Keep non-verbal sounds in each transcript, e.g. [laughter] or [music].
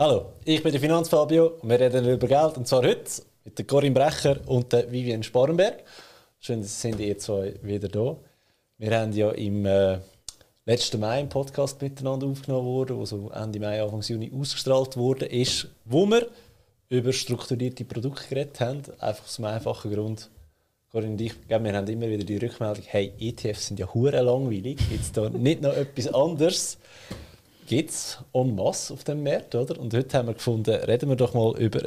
Hallo, ich bin der Finanzfabio und wir reden über Geld. Und zwar heute mit der Corinne Brecher und der Vivian Sparenberg. Schön, dass ihr zwei wieder da. Wir haben ja im äh, letzten Mai einen Podcast miteinander aufgenommen worden, der so Ende Mai, Anfang Juni ausgestrahlt wurde, ist, wo wir über strukturierte Produkte geredet haben. Einfach aus einem einfachen Grund. Corinne und ich, wir haben immer wieder die Rückmeldung, hey, ETFs sind ja hure langweilig, jetzt da nicht noch etwas anderes gibt es en masse auf dem Markt, oder? Und heute haben wir gefunden, reden wir doch mal über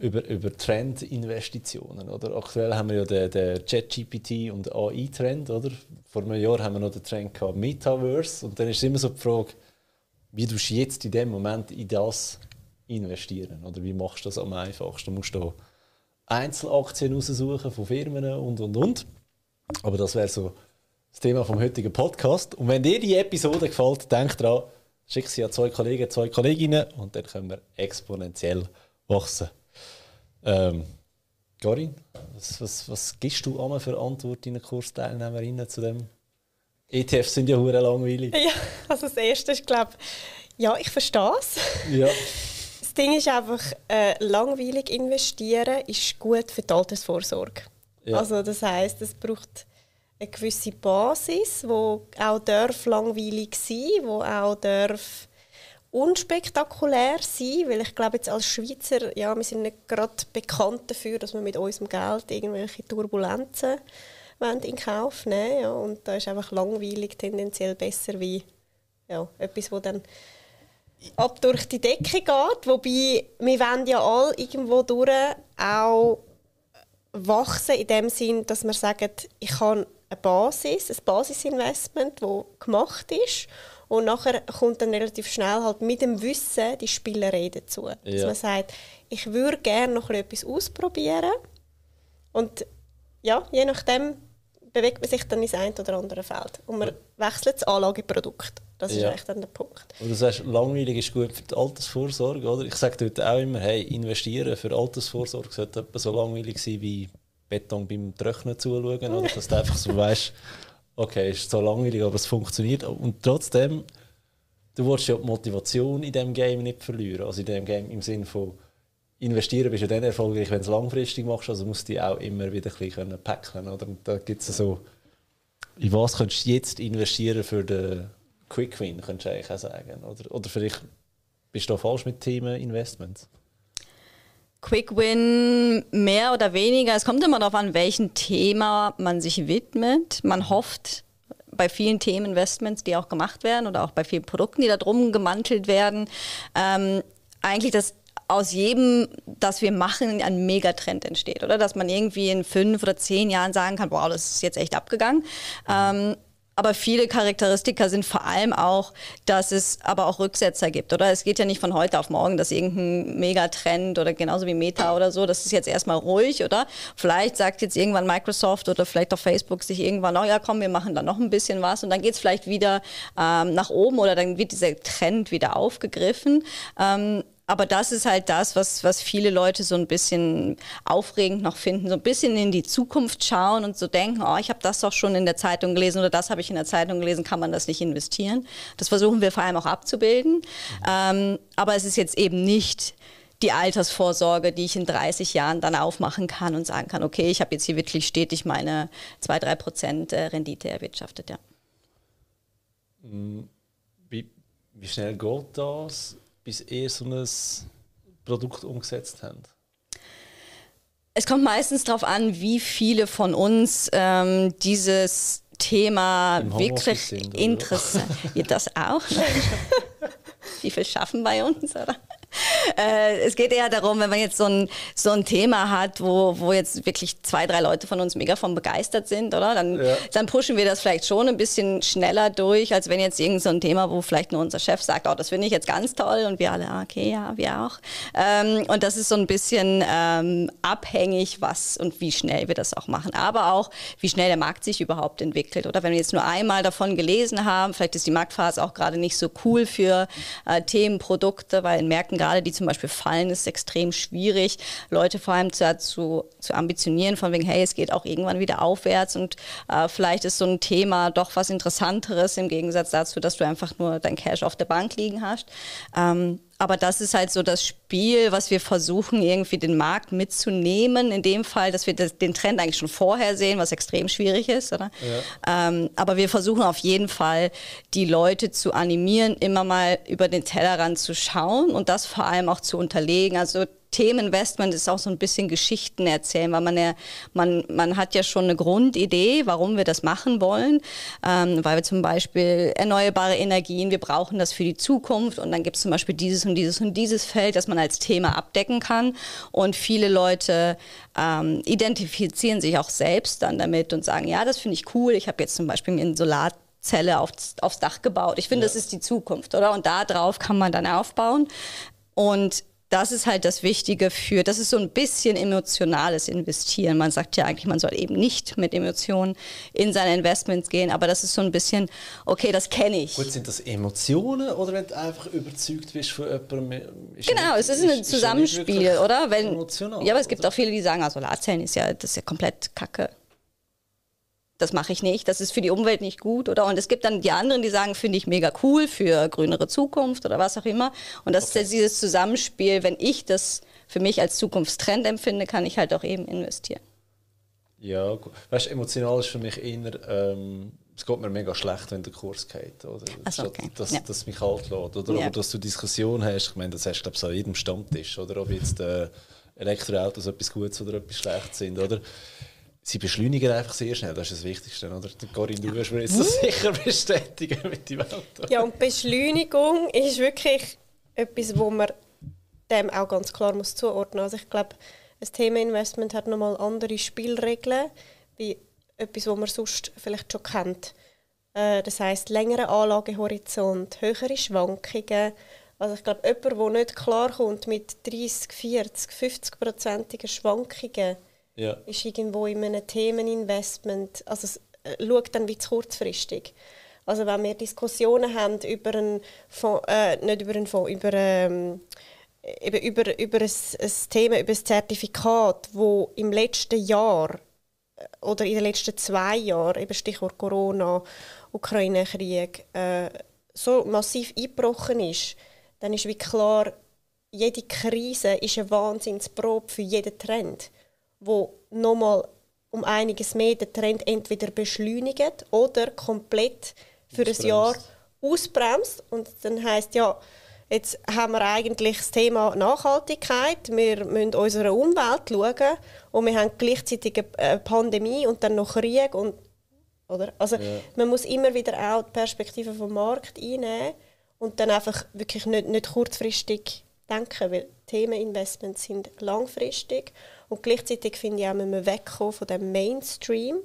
über, über Trendinvestitionen. Aktuell haben wir ja den, den ChatGPT und AI-Trend. Oder? Vor einem Jahr haben wir noch den Trend gehabt, Metaverse. Und dann ist immer so die Frage, wie du jetzt in dem Moment in das investieren? Oder wie machst du das am einfachsten? Du musst da Einzelaktien raussuchen von Firmen und und und. Aber das wäre so das Thema vom heutigen Podcast. Und wenn dir die Episode gefällt, denk dran, schick sie an zwei Kollegen, zwei Kolleginnen und dann können wir exponentiell wachsen. Ähm, Corinne, was, was, was gibst du an für Antwort deinen Kursteilnehmerinnen zu dem? ETFs sind ja hure langweilig. Ja, also das Erste ist, glaube ja, ich verstehe es. Ja. Das Ding ist einfach, äh, langweilig investieren ist gut für die Altersvorsorge. Ja. Also das heißt, es braucht eine gewisse Basis, wo auch darf langweilig sein, wo auch darf unspektakulär sein, weil ich glaube jetzt als Schweizer, ja, wir sind nicht gerade bekannt dafür, dass wir mit unserem Geld irgendwelche Turbulenzen in Kauf nehmen ja, und da ist einfach langweilig tendenziell besser wie ja, etwas, wo dann ab durch die Decke geht, wobei wir wollen ja alle irgendwo durch auch wachsen in dem Sinn, dass wir sagen, ich habe eine Basis, ein Basisinvestment, das gemacht ist. Und nachher kommt dann relativ schnell halt mit dem Wissen die Spielerei dazu. Ja. Dass man sagt, ich würde gerne noch etwas ausprobieren. Und ja, je nachdem bewegt man sich dann ins ein oder andere Feld. Und man wechselt das Anlageprodukt. Das ist ja. eigentlich dann der Punkt. Und du sagst, langweilig ist gut für die Altersvorsorge, oder? Ich sage dort auch immer, hey, investieren für Altersvorsorge sollte etwa so langweilig sein wie Beton beim Trocknen zuschauen, oder? dass du einfach so weißt, okay, ist so langweilig, aber es funktioniert. Und trotzdem, du willst ja die Motivation in diesem Game nicht verlieren. Also in diesem Game im Sinne von investieren bist du dann erfolgreich, wenn du es langfristig machst, also musst du dich auch immer wieder ein bisschen packen oder? Und da gibt es so, in was könntest du jetzt investieren für den Quick Win, könntest du eigentlich auch sagen. Oder, oder vielleicht bist du da falsch mit Themen Investments? Quick Win mehr oder weniger. Es kommt immer darauf an, welchem Thema man sich widmet. Man hofft bei vielen Themeninvestments, die auch gemacht werden oder auch bei vielen Produkten, die da drum gemantelt werden, ähm, eigentlich, dass aus jedem, das wir machen, ein Megatrend entsteht, oder? Dass man irgendwie in fünf oder zehn Jahren sagen kann, wow, das ist jetzt echt abgegangen. Ähm, aber viele Charakteristika sind vor allem auch, dass es aber auch Rücksetzer gibt, oder? Es geht ja nicht von heute auf morgen, dass irgendein Megatrend oder genauso wie Meta oder so, das ist jetzt erstmal ruhig, oder? Vielleicht sagt jetzt irgendwann Microsoft oder vielleicht auch Facebook sich irgendwann, oh ja, komm, wir machen da noch ein bisschen was und dann geht es vielleicht wieder ähm, nach oben oder dann wird dieser Trend wieder aufgegriffen. Ähm, aber das ist halt das, was, was viele Leute so ein bisschen aufregend noch finden, so ein bisschen in die Zukunft schauen und so denken, oh, ich habe das doch schon in der Zeitung gelesen oder das habe ich in der Zeitung gelesen, kann man das nicht investieren? Das versuchen wir vor allem auch abzubilden. Ähm, aber es ist jetzt eben nicht die Altersvorsorge, die ich in 30 Jahren dann aufmachen kann und sagen kann, okay, ich habe jetzt hier wirklich stetig meine 2-3 Prozent äh, Rendite erwirtschaftet. Ja. Wie, wie schnell geht das? Bis ihr so ein Produkt umgesetzt habt? Es kommt meistens darauf an, wie viele von uns ähm, dieses Thema wirklich interessiert. [laughs] Ja, das auch. [laughs] wie viel schaffen bei uns, oder? [laughs] Äh, es geht eher darum, wenn man jetzt so ein, so ein Thema hat, wo, wo jetzt wirklich zwei, drei Leute von uns mega von begeistert sind, oder? Dann, ja. dann pushen wir das vielleicht schon ein bisschen schneller durch, als wenn jetzt irgend so ein Thema, wo vielleicht nur unser Chef sagt, oh, das finde ich jetzt ganz toll und wir alle, ah, okay, ja, wir auch. Ähm, und das ist so ein bisschen ähm, abhängig, was und wie schnell wir das auch machen. Aber auch, wie schnell der Markt sich überhaupt entwickelt. Oder wenn wir jetzt nur einmal davon gelesen haben, vielleicht ist die Marktphase auch gerade nicht so cool für äh, Themen, Produkte, weil in Märkten gerade die zum Beispiel fallen, ist extrem schwierig, Leute vor allem zu, zu, zu ambitionieren, von wegen, hey, es geht auch irgendwann wieder aufwärts und äh, vielleicht ist so ein Thema doch was Interessanteres im Gegensatz dazu, dass du einfach nur dein Cash auf der Bank liegen hast. Ähm, aber das ist halt so das Spiel, was wir versuchen, irgendwie den Markt mitzunehmen. In dem Fall, dass wir das, den Trend eigentlich schon vorher sehen, was extrem schwierig ist. Oder? Ja. Ähm, aber wir versuchen auf jeden Fall, die Leute zu animieren, immer mal über den Tellerrand zu schauen und das vor allem auch zu unterlegen. Also Themeninvestment ist auch so ein bisschen Geschichten erzählen, weil man ja, man, man hat ja schon eine Grundidee, warum wir das machen wollen, ähm, weil wir zum Beispiel erneuerbare Energien, wir brauchen das für die Zukunft und dann gibt es zum Beispiel dieses und dieses und dieses Feld, das man als Thema abdecken kann und viele Leute ähm, identifizieren sich auch selbst dann damit und sagen, ja, das finde ich cool, ich habe jetzt zum Beispiel mir ein Solar Zelle aufs, aufs Dach gebaut. Ich finde, ja. das ist die Zukunft, oder? Und darauf kann man dann aufbauen. Und das ist halt das Wichtige für, das ist so ein bisschen emotionales Investieren. Man sagt ja eigentlich, man soll eben nicht mit Emotionen in seine Investments gehen, aber das ist so ein bisschen, okay, das kenne ich. Gut, sind das Emotionen oder wenn du einfach überzeugt bist von jemandem? Genau, es ist ein Zusammenspiel, oder? Wenn, emotional, ja, aber es gibt auch viele, die sagen, ah, Solarzellen ist ja, das ist ja komplett kacke das mache ich nicht, das ist für die Umwelt nicht gut, oder? Und es gibt dann die anderen, die sagen, finde ich mega cool für grünere Zukunft oder was auch immer. Und das okay. ist dieses Zusammenspiel, wenn ich das für mich als Zukunftstrend empfinde, kann ich halt auch eben investieren. Ja, weißt du, emotional ist für mich eher, ähm, es geht mir mega schlecht, wenn der Kurs geht, oder? So, okay. dass, ja. dass mich kalt lässt, oder? Ja. Aber dass du Diskussion hast, ich meine, das hast du, glaube ich, an jedem Stammtisch, oder? Ob jetzt äh, Elektroautos etwas Gutes oder etwas Schlechtes sind, oder? Sie beschleunigen einfach sehr schnell, das ist das Wichtigste, oder? Corinne, du wirst mir jetzt das sicher bestätigen mit dem Auto. Ja, und Beschleunigung ist wirklich etwas, wo man dem auch ganz klar muss zuordnen muss. Also ich glaube, ein Themeninvestment hat nochmal andere Spielregeln, wie etwas, was man sonst vielleicht schon kennt. Äh, das heißt längere Anlagehorizont, höhere Schwankungen. Also ich glaube, jemand, der nicht klarkommt mit 30, 40, 50-prozentigen Schwankungen, ja. ist irgendwo in einem Themeninvestment, also es äh, schaut dann wie zu kurzfristig. Also wenn wir Diskussionen haben über ein Fonds, äh, nicht über ein Fonds, über, ähm, eben über, über ein, ein Thema, über ein Zertifikat, wo im letzten Jahr äh, oder in den letzten zwei Jahren, eben Stichwort Corona, Ukraine-Krieg, äh, so massiv eingebrochen ist, dann ist wie klar, jede Krise ist eine Wahnsinnsprobe für jeden Trend wo nochmal um einiges mehr den Trend entweder beschleunigt oder komplett für ein Jahr ausbremst. Und dann heißt ja, jetzt haben wir eigentlich das Thema Nachhaltigkeit, wir müssen unserer Umwelt schauen und wir haben gleichzeitig eine Pandemie und dann noch Krieg. Und, oder? Also ja. man muss immer wieder auch die Perspektive vom Markt einnehmen und dann einfach wirklich nicht, nicht kurzfristig denken, weil Themeninvestments sind langfristig und gleichzeitig finde ich auch, müssen wir wegkommen von dem Mainstream,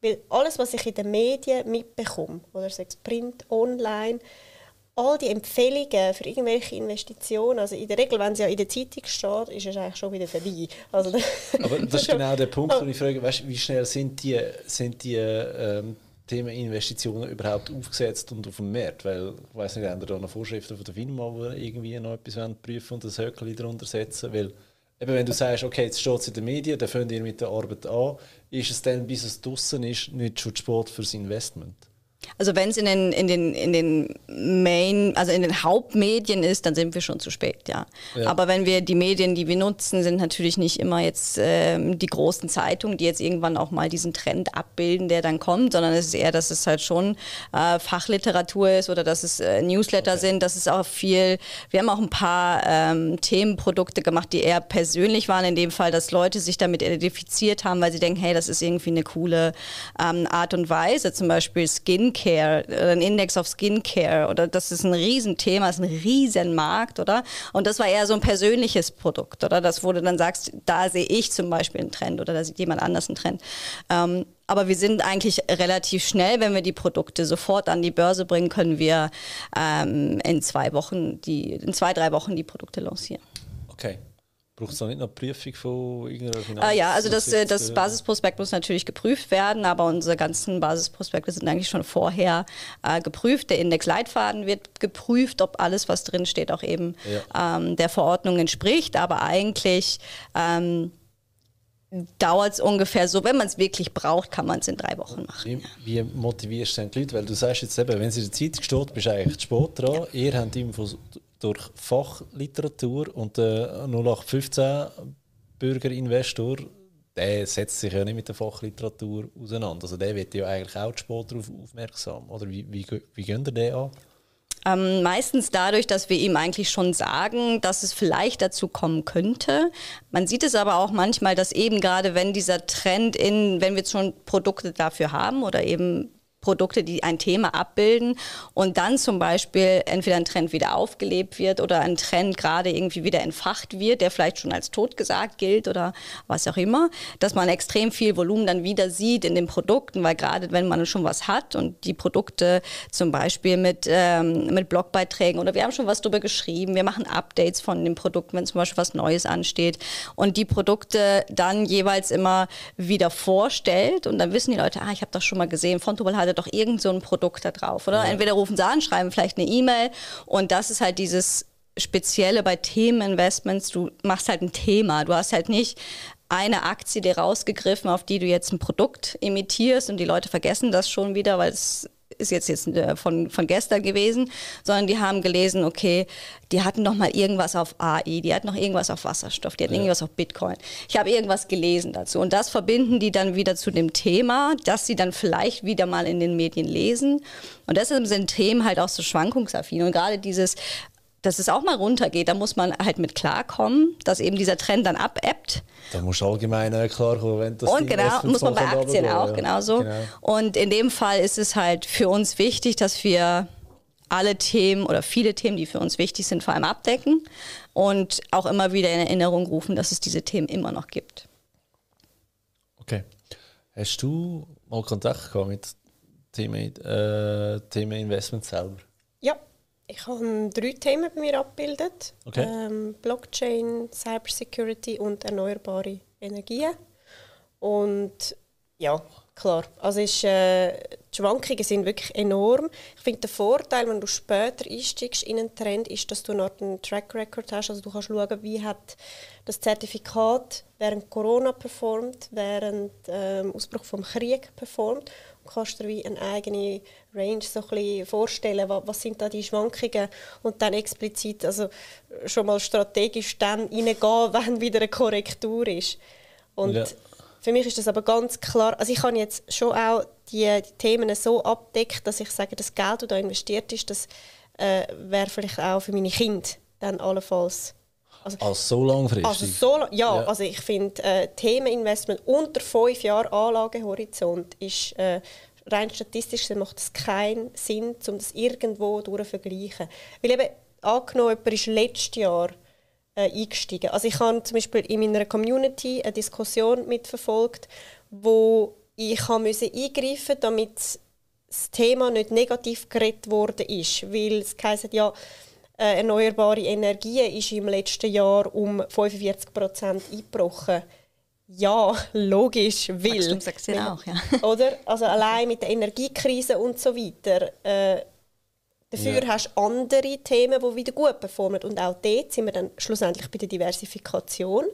weil alles, was ich in den Medien mitbekomme, oder sei es Print, Online, all die Empfehlungen für irgendwelche Investitionen, also in der Regel, wenn es ja in der Zeitung steht, ist es eigentlich schon wieder vorbei. Also, Aber [laughs] das ist genau der Punkt, wo ich frage, weißt, wie schnell sind die, sind die ähm, Themeninvestitionen überhaupt aufgesetzt und auf dem Markt? Weil, ich weiß nicht, haben da noch Vorschriften von der FINMA, die irgendwie noch etwas prüfen und das Höckchen darunter setzen? Weil eben, wenn du sagst, okay, jetzt steht es in den Medien, dann fangen ihr mit der Arbeit an, ist es dann, bis es draußen ist, nicht schon Sport fürs Investment? Also wenn es in den, in, den, in den Main, also in den Hauptmedien ist, dann sind wir schon zu spät, ja. ja. Aber wenn wir die Medien, die wir nutzen, sind natürlich nicht immer jetzt ähm, die großen Zeitungen, die jetzt irgendwann auch mal diesen Trend abbilden, der dann kommt, sondern es ist eher, dass es halt schon äh, Fachliteratur ist oder dass es äh, Newsletter okay. sind, dass es auch viel, wir haben auch ein paar ähm, Themenprodukte gemacht, die eher persönlich waren, in dem Fall, dass Leute sich damit identifiziert haben, weil sie denken, hey, das ist irgendwie eine coole ähm, Art und Weise, zum Beispiel Skin Skincare, ein Index of Skincare oder das ist ein Riesenthema, ist ein Riesenmarkt, oder? Und das war eher so ein persönliches Produkt, oder? Das, wo du dann sagst, da sehe ich zum Beispiel einen Trend oder da sieht jemand anders einen Trend. Ähm, aber wir sind eigentlich relativ schnell, wenn wir die Produkte sofort an die Börse bringen, können wir ähm, in zwei Wochen, die, in zwei, drei Wochen die Produkte lancieren. Okay. Braucht es da nicht noch Prüfung von irgendeiner Finanz? Ah, ja, also das, äh, das Basisprospekt muss natürlich geprüft werden, aber unsere ganzen Basisprospekte sind eigentlich schon vorher äh, geprüft. Der Indexleitfaden wird geprüft, ob alles, was drin steht, auch eben ja. ähm, der Verordnung entspricht. Aber eigentlich ähm, dauert es ungefähr so, wenn man es wirklich braucht, kann man es in drei Wochen machen. Wie, wie motivierst du denn die Leute? Weil du sagst jetzt eben, wenn sie in der Zeit steht, bist du eigentlich spät dran. Ja. Ihr habt Infos durch Fachliteratur und der 0815 Bürgerinvestor, der setzt sich ja nicht mit der Fachliteratur auseinander. Also der wird ja eigentlich auch Sport darauf aufmerksam. Oder wie, wie, wie gehen ihr den an? Ähm, meistens dadurch, dass wir ihm eigentlich schon sagen, dass es vielleicht dazu kommen könnte. Man sieht es aber auch manchmal, dass eben gerade wenn dieser Trend in, wenn wir schon Produkte dafür haben oder eben Produkte, die ein Thema abbilden und dann zum Beispiel entweder ein Trend wieder aufgelebt wird oder ein Trend gerade irgendwie wieder entfacht wird, der vielleicht schon als totgesagt gilt oder was auch immer, dass man extrem viel Volumen dann wieder sieht in den Produkten, weil gerade wenn man schon was hat und die Produkte zum Beispiel mit, ähm, mit Blogbeiträgen oder wir haben schon was darüber geschrieben, wir machen Updates von den Produkten, wenn zum Beispiel was Neues ansteht und die Produkte dann jeweils immer wieder vorstellt und dann wissen die Leute, ah, ich habe das schon mal gesehen, Fontobel hatte doch irgend so ein Produkt da drauf, oder? Ja. Entweder rufen sie an, schreiben vielleicht eine E-Mail und das ist halt dieses Spezielle bei Themeninvestments, du machst halt ein Thema, du hast halt nicht eine Aktie dir rausgegriffen, auf die du jetzt ein Produkt imitierst und die Leute vergessen das schon wieder, weil es ist jetzt, jetzt äh, von, von gestern gewesen, sondern die haben gelesen, okay, die hatten noch mal irgendwas auf AI, die hatten noch irgendwas auf Wasserstoff, die hatten ja. irgendwas auf Bitcoin. Ich habe irgendwas gelesen dazu und das verbinden die dann wieder zu dem Thema, dass sie dann vielleicht wieder mal in den Medien lesen. Und deshalb sind Themen halt auch so schwankungsaffin und gerade dieses dass es auch mal runtergeht, da muss man halt mit klarkommen, dass eben dieser Trend dann abebbt. Da muss allgemein äh, klarkommen, wenn das Und genau, muss man bei Aktien auch, ja. genauso. Genau. Und in dem Fall ist es halt für uns wichtig, dass wir alle Themen oder viele Themen, die für uns wichtig sind, vor allem abdecken und auch immer wieder in Erinnerung rufen, dass es diese Themen immer noch gibt. Okay. Hast du mal Kontakt gehabt mit Themen, äh, Themen Investment selber? Ich habe drei Themen bei mir abgebildet. Okay. Ähm, Blockchain, Cybersecurity und erneuerbare Energien. Und ja, klar. Also ist, äh, die Schwankungen sind wirklich enorm. Ich finde, der Vorteil, wenn du später einsteigst in einen Trend, ist, dass du noch einen Track Record hast. Also du kannst schauen, wie hat das Zertifikat während Corona performt, während ähm, Ausbruch vom Krieg performt kannst du dir wie eine eigene Range so ein bisschen vorstellen, was, was, sind da die Schwankungen und dann explizit also schon mal strategisch dann reingehen, [laughs] wenn wieder eine Korrektur ist. Und ja. für mich ist das aber ganz klar, also ich habe jetzt schon auch die, die Themen so abdeckt, dass ich sage, das Geld, das da investiert ist, das äh, wäre vielleicht auch für meine Kinder dann allenfalls also, also so langfristig? Also so, ja, ja, also ich finde, äh, Themeninvestment unter fünf Jahren Anlagehorizont ist äh, rein statistisch macht es keinen Sinn, um das irgendwo durch vergleichen. Weil eben, angenommen, jemand ist letztes Jahr äh, eingestiegen. Also ich habe zum Beispiel in meiner Community eine Diskussion mitverfolgt, wo ich musste eingreifen damit das Thema nicht negativ geredet worden ist. Weil es heisst, ja, äh, erneuerbare Energien ist im letzten Jahr um 45 Prozent eingebrochen. Ja, logisch, will. Wachstumsaktien auch, ja. [laughs] Oder? Also allein mit der Energiekrise und so weiter. Äh, dafür ja. hast du andere Themen, die wieder gut performen. Und auch dort sind wir dann schlussendlich bei der Diversifikation.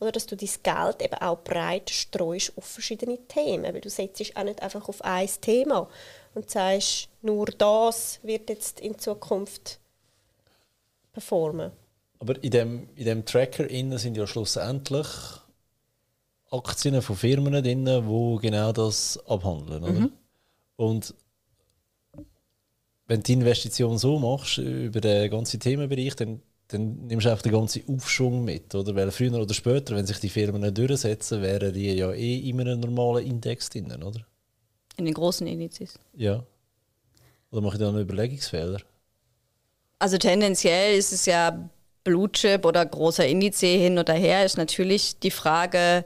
Oder dass du dein Geld eben auch breit streust auf verschiedene Themen. Weil du setzt auch nicht einfach auf ein Thema und sagst, nur das wird jetzt in Zukunft performen. Aber in dem, in dem Tracker innen sind ja schlussendlich Aktien von Firmen drin, die genau das abhandeln. Oder? Mhm. Und wenn du die Investition so machst, über den ganzen Themenbereich, dann, dann nimmst du auch den ganzen Aufschwung mit. Oder? Weil früher oder später, wenn sich die Firmen durchsetzen, wären die ja eh in einem normalen Index drin, oder? In den großen Indizes? Ja. Oder mache ich da einen Überlegungsfehler? Also tendenziell ist es ja Blue Chip oder großer Indiz hin oder her, ist natürlich die Frage,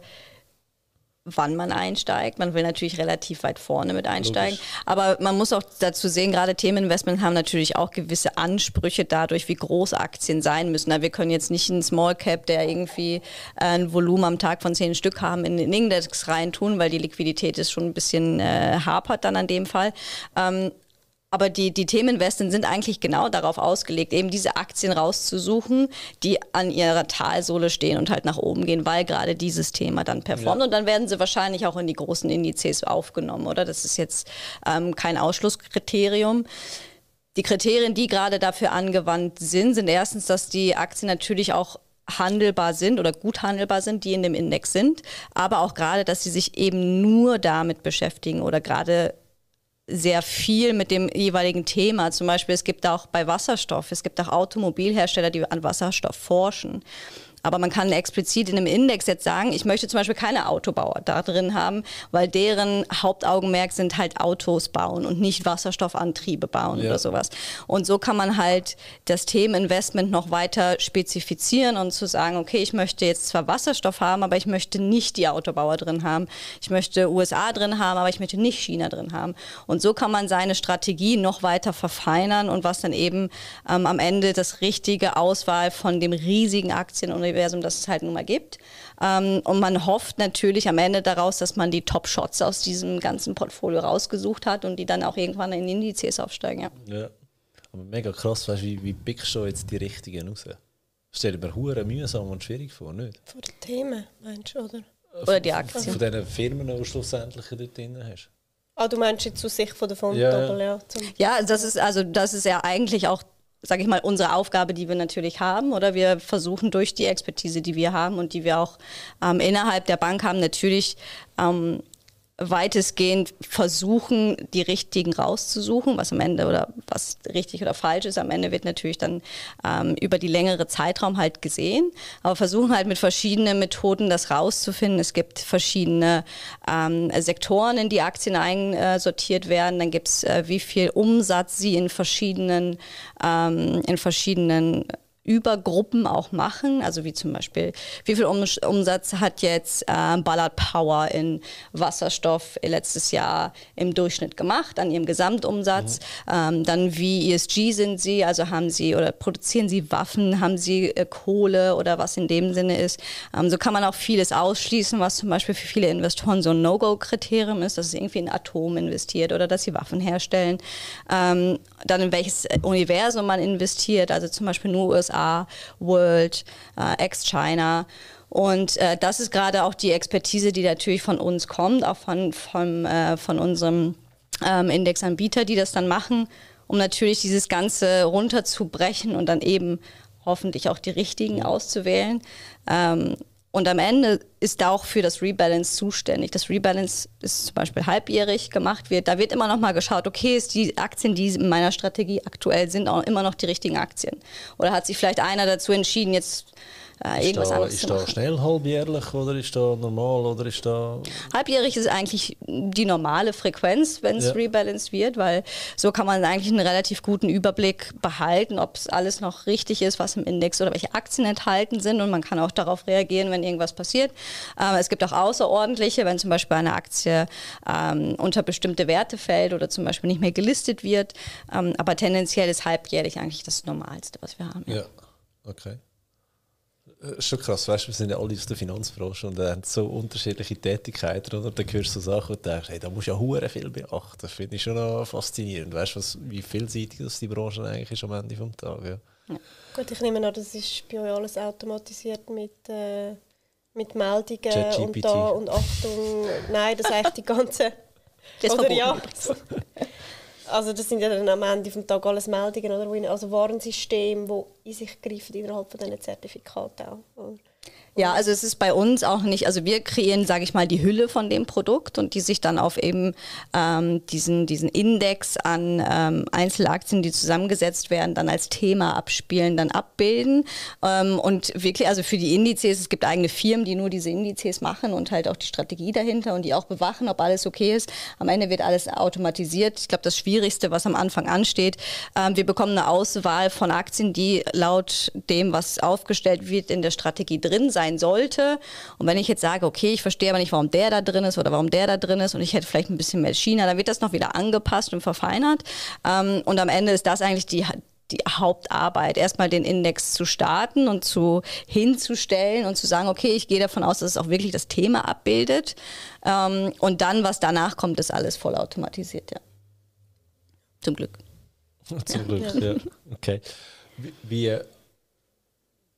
wann man einsteigt. Man will natürlich relativ weit vorne mit einsteigen. Logisch. Aber man muss auch dazu sehen, gerade Themeninvestment haben natürlich auch gewisse Ansprüche dadurch, wie groß Aktien sein müssen. wir können jetzt nicht einen Small Cap, der irgendwie ein Volumen am Tag von zehn Stück haben, in den Index reintun, weil die Liquidität ist schon ein bisschen äh, hapert dann an dem Fall. Ähm, aber die, die Themeninvesten sind eigentlich genau darauf ausgelegt, eben diese Aktien rauszusuchen, die an ihrer Talsohle stehen und halt nach oben gehen, weil gerade dieses Thema dann performt. Ja. Und dann werden sie wahrscheinlich auch in die großen Indizes aufgenommen, oder? Das ist jetzt ähm, kein Ausschlusskriterium. die Kriterien, die gerade dafür angewandt sind, sind erstens, dass die Aktien natürlich auch handelbar sind oder gut handelbar sind, die in dem Index sind, aber auch gerade, dass sie sich eben nur damit beschäftigen oder gerade sehr viel mit dem jeweiligen Thema. Zum Beispiel, es gibt auch bei Wasserstoff, es gibt auch Automobilhersteller, die an Wasserstoff forschen. Aber man kann explizit in einem Index jetzt sagen, ich möchte zum Beispiel keine Autobauer da drin haben, weil deren Hauptaugenmerk sind halt Autos bauen und nicht Wasserstoffantriebe bauen ja. oder sowas. Und so kann man halt das Themeninvestment noch weiter spezifizieren und zu sagen, okay, ich möchte jetzt zwar Wasserstoff haben, aber ich möchte nicht die Autobauer drin haben. Ich möchte USA drin haben, aber ich möchte nicht China drin haben. Und so kann man seine Strategie noch weiter verfeinern und was dann eben ähm, am Ende das richtige Auswahl von dem riesigen Aktien- und Universum, das es halt nun mal gibt. Ähm, und man hofft natürlich am Ende daraus, dass man die Top-Shots aus diesem ganzen Portfolio rausgesucht hat und die dann auch irgendwann in Indizes aufsteigen. Ja. ja. Aber mega krass, weißt, wie, wie pickst du jetzt die richtigen raus? Stell dir mir hure mühsam und schwierig vor, nicht? Von den Themen, meinst du, oder? Oder die Aktien. Von den Firmen, die du schlussendlich dort drin hast. Ah, du meinst jetzt aus Sicht von der Fonddoppel, ja. Ja, ja das ist also das ist ja eigentlich auch sage ich mal, unsere Aufgabe, die wir natürlich haben. Oder wir versuchen durch die Expertise, die wir haben und die wir auch ähm, innerhalb der Bank haben, natürlich ähm, weitestgehend versuchen, die richtigen rauszusuchen, was am Ende oder was richtig oder falsch ist. Am Ende wird natürlich dann ähm, über die längere Zeitraum halt gesehen, aber versuchen halt mit verschiedenen Methoden das rauszufinden. Es gibt verschiedene ähm, Sektoren, in die Aktien einsortiert werden. Dann gibt es, äh, wie viel Umsatz sie in verschiedenen, ähm, in verschiedenen Übergruppen auch machen, also wie zum Beispiel, wie viel Umsatz hat jetzt äh, Ballard Power in Wasserstoff letztes Jahr im Durchschnitt gemacht an ihrem Gesamtumsatz, mhm. ähm, dann wie ESG sind sie, also haben sie oder produzieren sie Waffen, haben sie äh, Kohle oder was in dem Sinne ist. Ähm, so kann man auch vieles ausschließen, was zum Beispiel für viele Investoren so ein No-Go-Kriterium ist, dass es irgendwie in Atom investiert oder dass sie Waffen herstellen. Ähm, dann in welches Universum man investiert, also zum Beispiel nur USA USA, World, äh, Ex-China. Und äh, das ist gerade auch die Expertise, die natürlich von uns kommt, auch von, von, äh, von unserem ähm, Indexanbieter, die das dann machen, um natürlich dieses Ganze runterzubrechen und dann eben hoffentlich auch die richtigen auszuwählen. Ähm, und am Ende ist da auch für das Rebalance zuständig. Das Rebalance ist zum Beispiel halbjährig gemacht wird. Da wird immer noch mal geschaut, okay, ist die Aktien, die in meiner Strategie aktuell sind, auch immer noch die richtigen Aktien? Oder hat sich vielleicht einer dazu entschieden, jetzt äh, irgendwas da, anderes ist da schnell halbjährlich oder ist da normal oder ist da... Halbjährig ist eigentlich die normale Frequenz, wenn es ja. rebalanced wird, weil so kann man eigentlich einen relativ guten Überblick behalten, ob es alles noch richtig ist, was im Index oder welche Aktien enthalten sind und man kann auch darauf reagieren, wenn irgendwas passiert. Ähm, es gibt auch außerordentliche, wenn zum Beispiel eine Aktie ähm, unter bestimmte Werte fällt oder zum Beispiel nicht mehr gelistet wird, ähm, aber tendenziell ist halbjährlich eigentlich das Normalste, was wir haben. ja, ja. okay. Äh, schon krass, weißt du, wir sind ja alle aus der Finanzbranche und haben so unterschiedliche Tätigkeiten, oder? Da hörst du so Sachen und denkst, hey, da musst du ja hure viel beachten. Das finde ich schon noch faszinierend. Weißt du, wie vielseitig das die Branche eigentlich ist am Ende des Tages? Ja. Ja. Gut, ich nehme an, das ist bei euch alles automatisiert mit, äh, mit Meldungen und da und Achtung. Nein, das ist eigentlich die ganze. Das oder ja. [laughs] Also das sind ja dann am Ende des Tages alles Meldungen, oder? Also Warnsysteme, die in sich greifen innerhalb von diesen Zertifikaten auch. Ja, also es ist bei uns auch nicht, also wir kreieren, sage ich mal, die Hülle von dem Produkt und die sich dann auf eben ähm, diesen, diesen Index an ähm, Einzelaktien, die zusammengesetzt werden, dann als Thema abspielen, dann abbilden. Ähm, und wirklich, also für die Indizes, es gibt eigene Firmen, die nur diese Indizes machen und halt auch die Strategie dahinter und die auch bewachen, ob alles okay ist. Am Ende wird alles automatisiert. Ich glaube, das Schwierigste, was am Anfang ansteht, ähm, wir bekommen eine Auswahl von Aktien, die laut dem, was aufgestellt wird, in der Strategie drin sein sein sollte. Und wenn ich jetzt sage, okay, ich verstehe aber nicht, warum der da drin ist oder warum der da drin ist und ich hätte vielleicht ein bisschen mehr China, dann wird das noch wieder angepasst und verfeinert. Ähm, und am Ende ist das eigentlich die, die Hauptarbeit, erstmal den Index zu starten und zu hinzustellen und zu sagen, okay, ich gehe davon aus, dass es auch wirklich das Thema abbildet. Ähm, und dann, was danach kommt, ist alles vollautomatisiert, ja. Zum Glück. [laughs] Zum Glück, ja. Okay. Wie,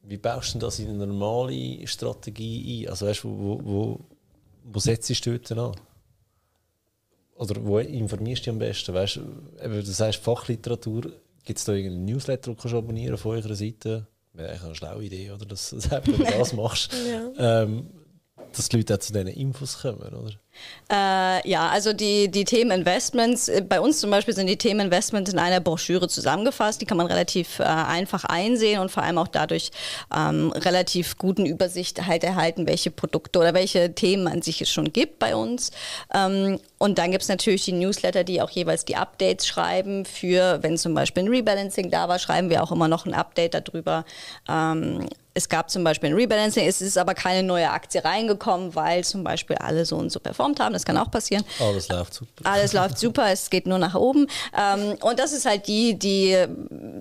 wie baust du das in eine normale Strategie ein? Also weißt, wo, wo, wo setzt du dort an? Oder wo informierst du dich am besten? Weißt, du sagst Fachliteratur Gibt es da irgendeinen Newsletter, den du abonnieren von eurer Seite? Wäre eigentlich eine schlaue Idee, oder? Dass du [laughs] das machst. ja. ähm, dass die Leute auch zu diesen Infos kommen, oder? Äh, ja, also die, die Themen Investments, äh, bei uns zum Beispiel sind die Themen Investments in einer Broschüre zusammengefasst. Die kann man relativ äh, einfach einsehen und vor allem auch dadurch ähm, relativ guten Übersicht halt erhalten, welche Produkte oder welche Themen an sich es schon gibt bei uns. Ähm, und dann gibt es natürlich die Newsletter, die auch jeweils die Updates schreiben für, wenn zum Beispiel ein Rebalancing da war, schreiben wir auch immer noch ein Update darüber. Ähm, es gab zum Beispiel ein Rebalancing, es ist aber keine neue Aktie reingekommen, weil zum Beispiel alle so und so performt haben. Das kann auch passieren. Alles läuft super. Alles läuft super, es geht nur nach oben. Ähm, und das ist halt die, die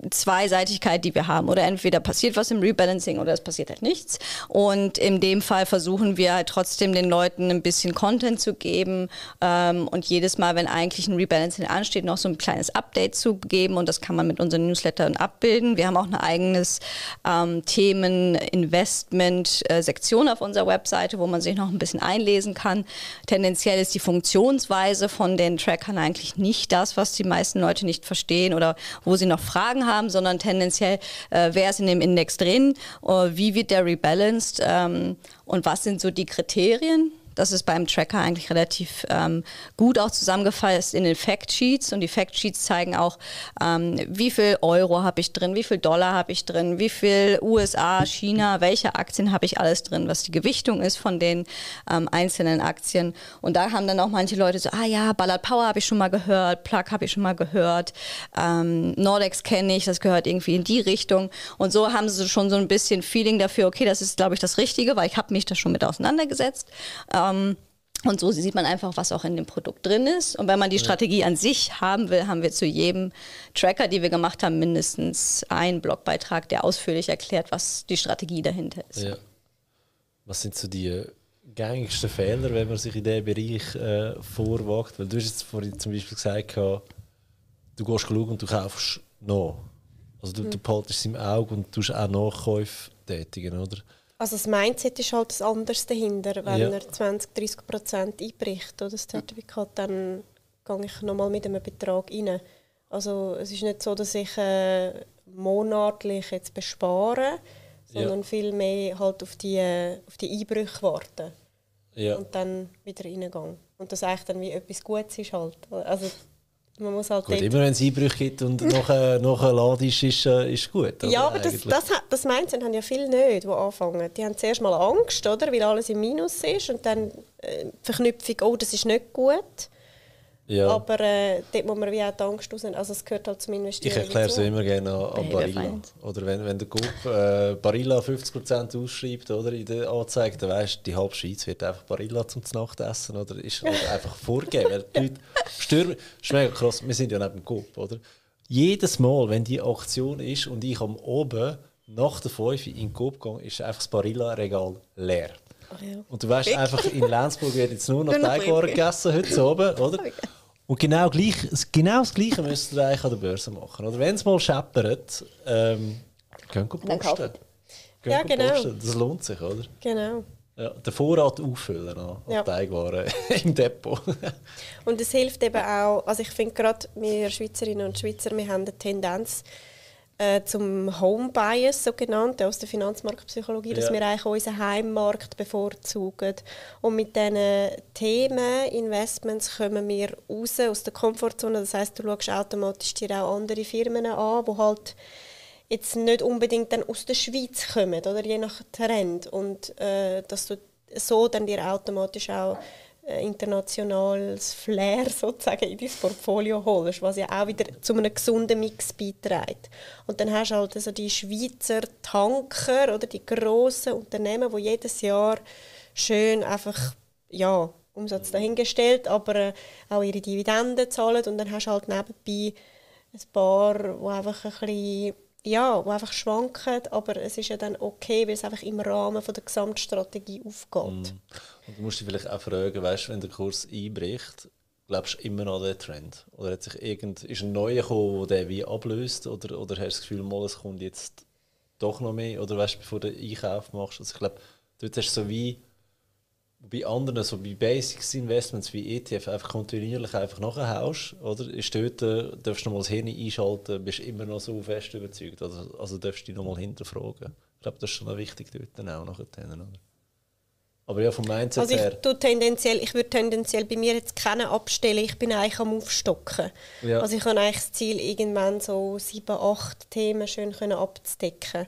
Zweiseitigkeit, die wir haben. Oder entweder passiert was im Rebalancing oder es passiert halt nichts. Und in dem Fall versuchen wir halt trotzdem den Leuten ein bisschen Content zu geben ähm, und jedes Mal, wenn eigentlich ein Rebalancing ansteht, noch so ein kleines Update zu geben. Und das kann man mit unseren Newslettern abbilden. Wir haben auch ein eigenes ähm, Themen Investment-Sektion auf unserer Webseite, wo man sich noch ein bisschen einlesen kann. Tendenziell ist die Funktionsweise von den Trackern eigentlich nicht das, was die meisten Leute nicht verstehen oder wo sie noch Fragen haben, sondern tendenziell, äh, wer ist in dem Index drin, äh, wie wird der rebalanced ähm, und was sind so die Kriterien, das ist beim Tracker eigentlich relativ ähm, gut auch zusammengefasst in den Factsheets. Und die Factsheets zeigen auch, ähm, wie viel Euro habe ich drin, wie viel Dollar habe ich drin, wie viel USA, China, welche Aktien habe ich alles drin, was die Gewichtung ist von den ähm, einzelnen Aktien. Und da haben dann auch manche Leute so, ah ja, Ballard Power habe ich schon mal gehört, Plug habe ich schon mal gehört, ähm, Nordex kenne ich, das gehört irgendwie in die Richtung. Und so haben sie schon so ein bisschen Feeling dafür, okay, das ist, glaube ich, das Richtige, weil ich habe mich da schon mit auseinandergesetzt. Ähm, und so sieht man einfach, was auch in dem Produkt drin ist. Und wenn man die Strategie an sich haben will, haben wir zu jedem Tracker, die wir gemacht haben, mindestens einen Blogbeitrag, der ausführlich erklärt, was die Strategie dahinter ist. Ja. Was sind so die gängigsten Fehler, wenn man sich in diesem Bereich äh, vorwagt? Weil du hast jetzt vorhin zum Beispiel gesagt, du gehst schauen und du kaufst noch. Also du, mhm. du behaltest es im Auge und tust auch Nachkäufe tätigen, oder? Also das Mindset ist halt das anderes dahinter. Wenn ja. er 20, 30 Prozent einbricht, oder das Zertifikat, dann gehe ich nochmal mit einem Betrag rein. Also es ist nicht so, dass ich äh, monatlich jetzt bespare, sondern ja. viel mehr halt auf die, auf die Einbrüche warten. Ja. Und dann wieder reingehen. Und das eigentlich dann wie etwas Gutes ist halt. Also man muss halt gut, immer wenn es Einbrüche gibt und nachher, [laughs] nachher ladest, ist, äh, ist gut. Ja, aber das, das, das Mindset haben ja viele nicht, die anfangen. Die haben zuerst mal Angst, oder, weil alles im Minus ist und dann äh, Verknüpfung, oh, das ist nicht gut. Ja. Aber äh, dort muss man wie auch die Angst rausnehmen. Also es gehört halt zum Investieren. Ich erkläre es immer gerne an, an Barilla. Oder wenn, wenn der Coop äh, Barilla 50% ausschreibt oder, in der Anzeige, dann weißt du, die halbe Schweiz wird einfach Barilla zum Nacht essen. Oder ist oder [laughs] einfach vorgegeben. Weil die Leute stürmen. Das ist mega krass. Wir sind ja neben dem Coop. Oder? Jedes Mal, wenn die Aktion ist und ich am oben nach der 5 in den Coop gehe, ist einfach das Barilla-Regal leer. ja. Und du weißt einfach, in Lenzburg wird jetzt nur noch Teigwaren gegessen heute oben, oder? [laughs] Und genau, gleich, genau das Gleiche müsst ihr eigentlich an der Börse machen. Oder wenn es mal scheppert, ähm, gehen wir posten. Gehen ja, genau. Posten. Das lohnt sich, oder? Genau. Ja, den Vorrat auffüllen an ja. Teigwaren [laughs] im Depot. und es hilft eben auch, also ich finde gerade wir Schweizerinnen und Schweizer, wir haben eine Tendenz, äh, zum Home Bias, so genannt, aus der Finanzmarktpsychologie, dass wir eigentlich unseren Heimmarkt bevorzugen. Und mit diesen Themen, Investments, kommen wir raus aus der Komfortzone. Das heißt, du schaust automatisch dir auch andere Firmen an, die halt jetzt nicht unbedingt dann aus der Schweiz kommen, oder je nach Trend. Und äh, dass du so dann dir automatisch auch internationales Flair [laughs] sozusagen in dein Portfolio holst, was ja auch wieder zu einem gesunden Mix beiträgt. Und dann hast du halt also die Schweizer Tanker oder die grossen Unternehmen, die jedes Jahr schön einfach ja, Umsatz dahingestellt, aber äh, auch ihre Dividenden zahlen und dann hast du halt nebenbei ein paar, die einfach ein bisschen ja, die einfach schwanken, aber es ist ja dann okay, weil es einfach im Rahmen von der Gesamtstrategie aufgeht. Mm. Und du musst dich vielleicht auch fragen, weißt, wenn der Kurs einbricht, glaubst du immer noch an den Trend? Oder hat sich irgend, ist ein neuer gekommen, der wie ablöst? Oder, oder hast du das Gefühl, mal, es kommt jetzt doch noch mehr? Oder weißt, bevor du den Einkauf machst? Also ich glaube, dort hast du so wie bei anderen, so bei Basics Investments wie ETF, einfach kontinuierlich einfach nachhaust, oder? Ist dort, äh, darfst du nochmal das Hirn einschalten, bist immer noch so fest überzeugt. Also, also darfst du dich nochmal hinterfragen. Ich glaube, das ist schon noch wichtig dort auch nachher, oder? Aber ja, vom Mindset also ich, her. Tendenziell, ich würde tendenziell bei mir jetzt keinen abstellen, ich bin eigentlich am Aufstocken. Ja. Also ich habe eigentlich das Ziel, irgendwann so sieben, acht Themen schön können abzudecken.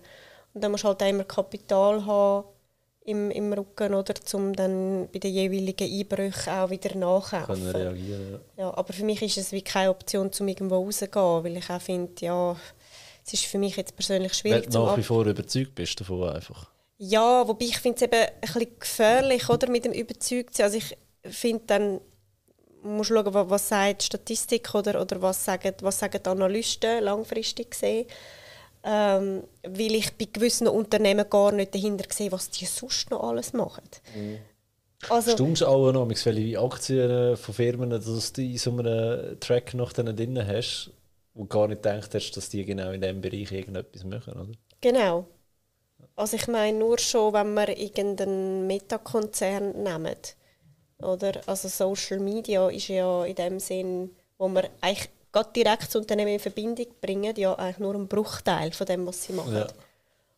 Und dann musst du halt auch immer Kapital haben im, im Rücken, oder, um dann bei den jeweiligen Einbrüchen auch wieder nachkaufen. Können reagieren, ja. ja. Aber für mich ist es wie keine Option, um irgendwo rauszugehen, weil ich auch finde, ja, es ist für mich jetzt persönlich schwierig. Wenn du nach wie vor überzeugt bist davon einfach. Ja, wobei ich finde es eben ein bisschen gefährlich, oder, mit dem Überzeugtsein. Also ich finde dann, musst schauen, was, was sagt die Statistik oder, oder was, sagen, was sagen die Analysten langfristig gesehen ähm, weil ich bei gewissen Unternehmen gar nicht dahinter sehe, was die sonst noch alles machen. Mhm. Also, Stimmst du auch noch, welche Aktien äh, von Firmen, dass du in so einem Track noch drin hast, wo du gar nicht gedacht hast, dass die genau in diesem Bereich irgendetwas machen, oder? Genau. Also ich meine nur schon, wenn wir irgendeinen Metakonzern nehmen, oder? Also Social Media ist ja in dem Sinn, wo man eigentlich gerade direkt das Unternehmen in Verbindung bringen, ja eigentlich nur ein Bruchteil von dem, was sie machen. Ja.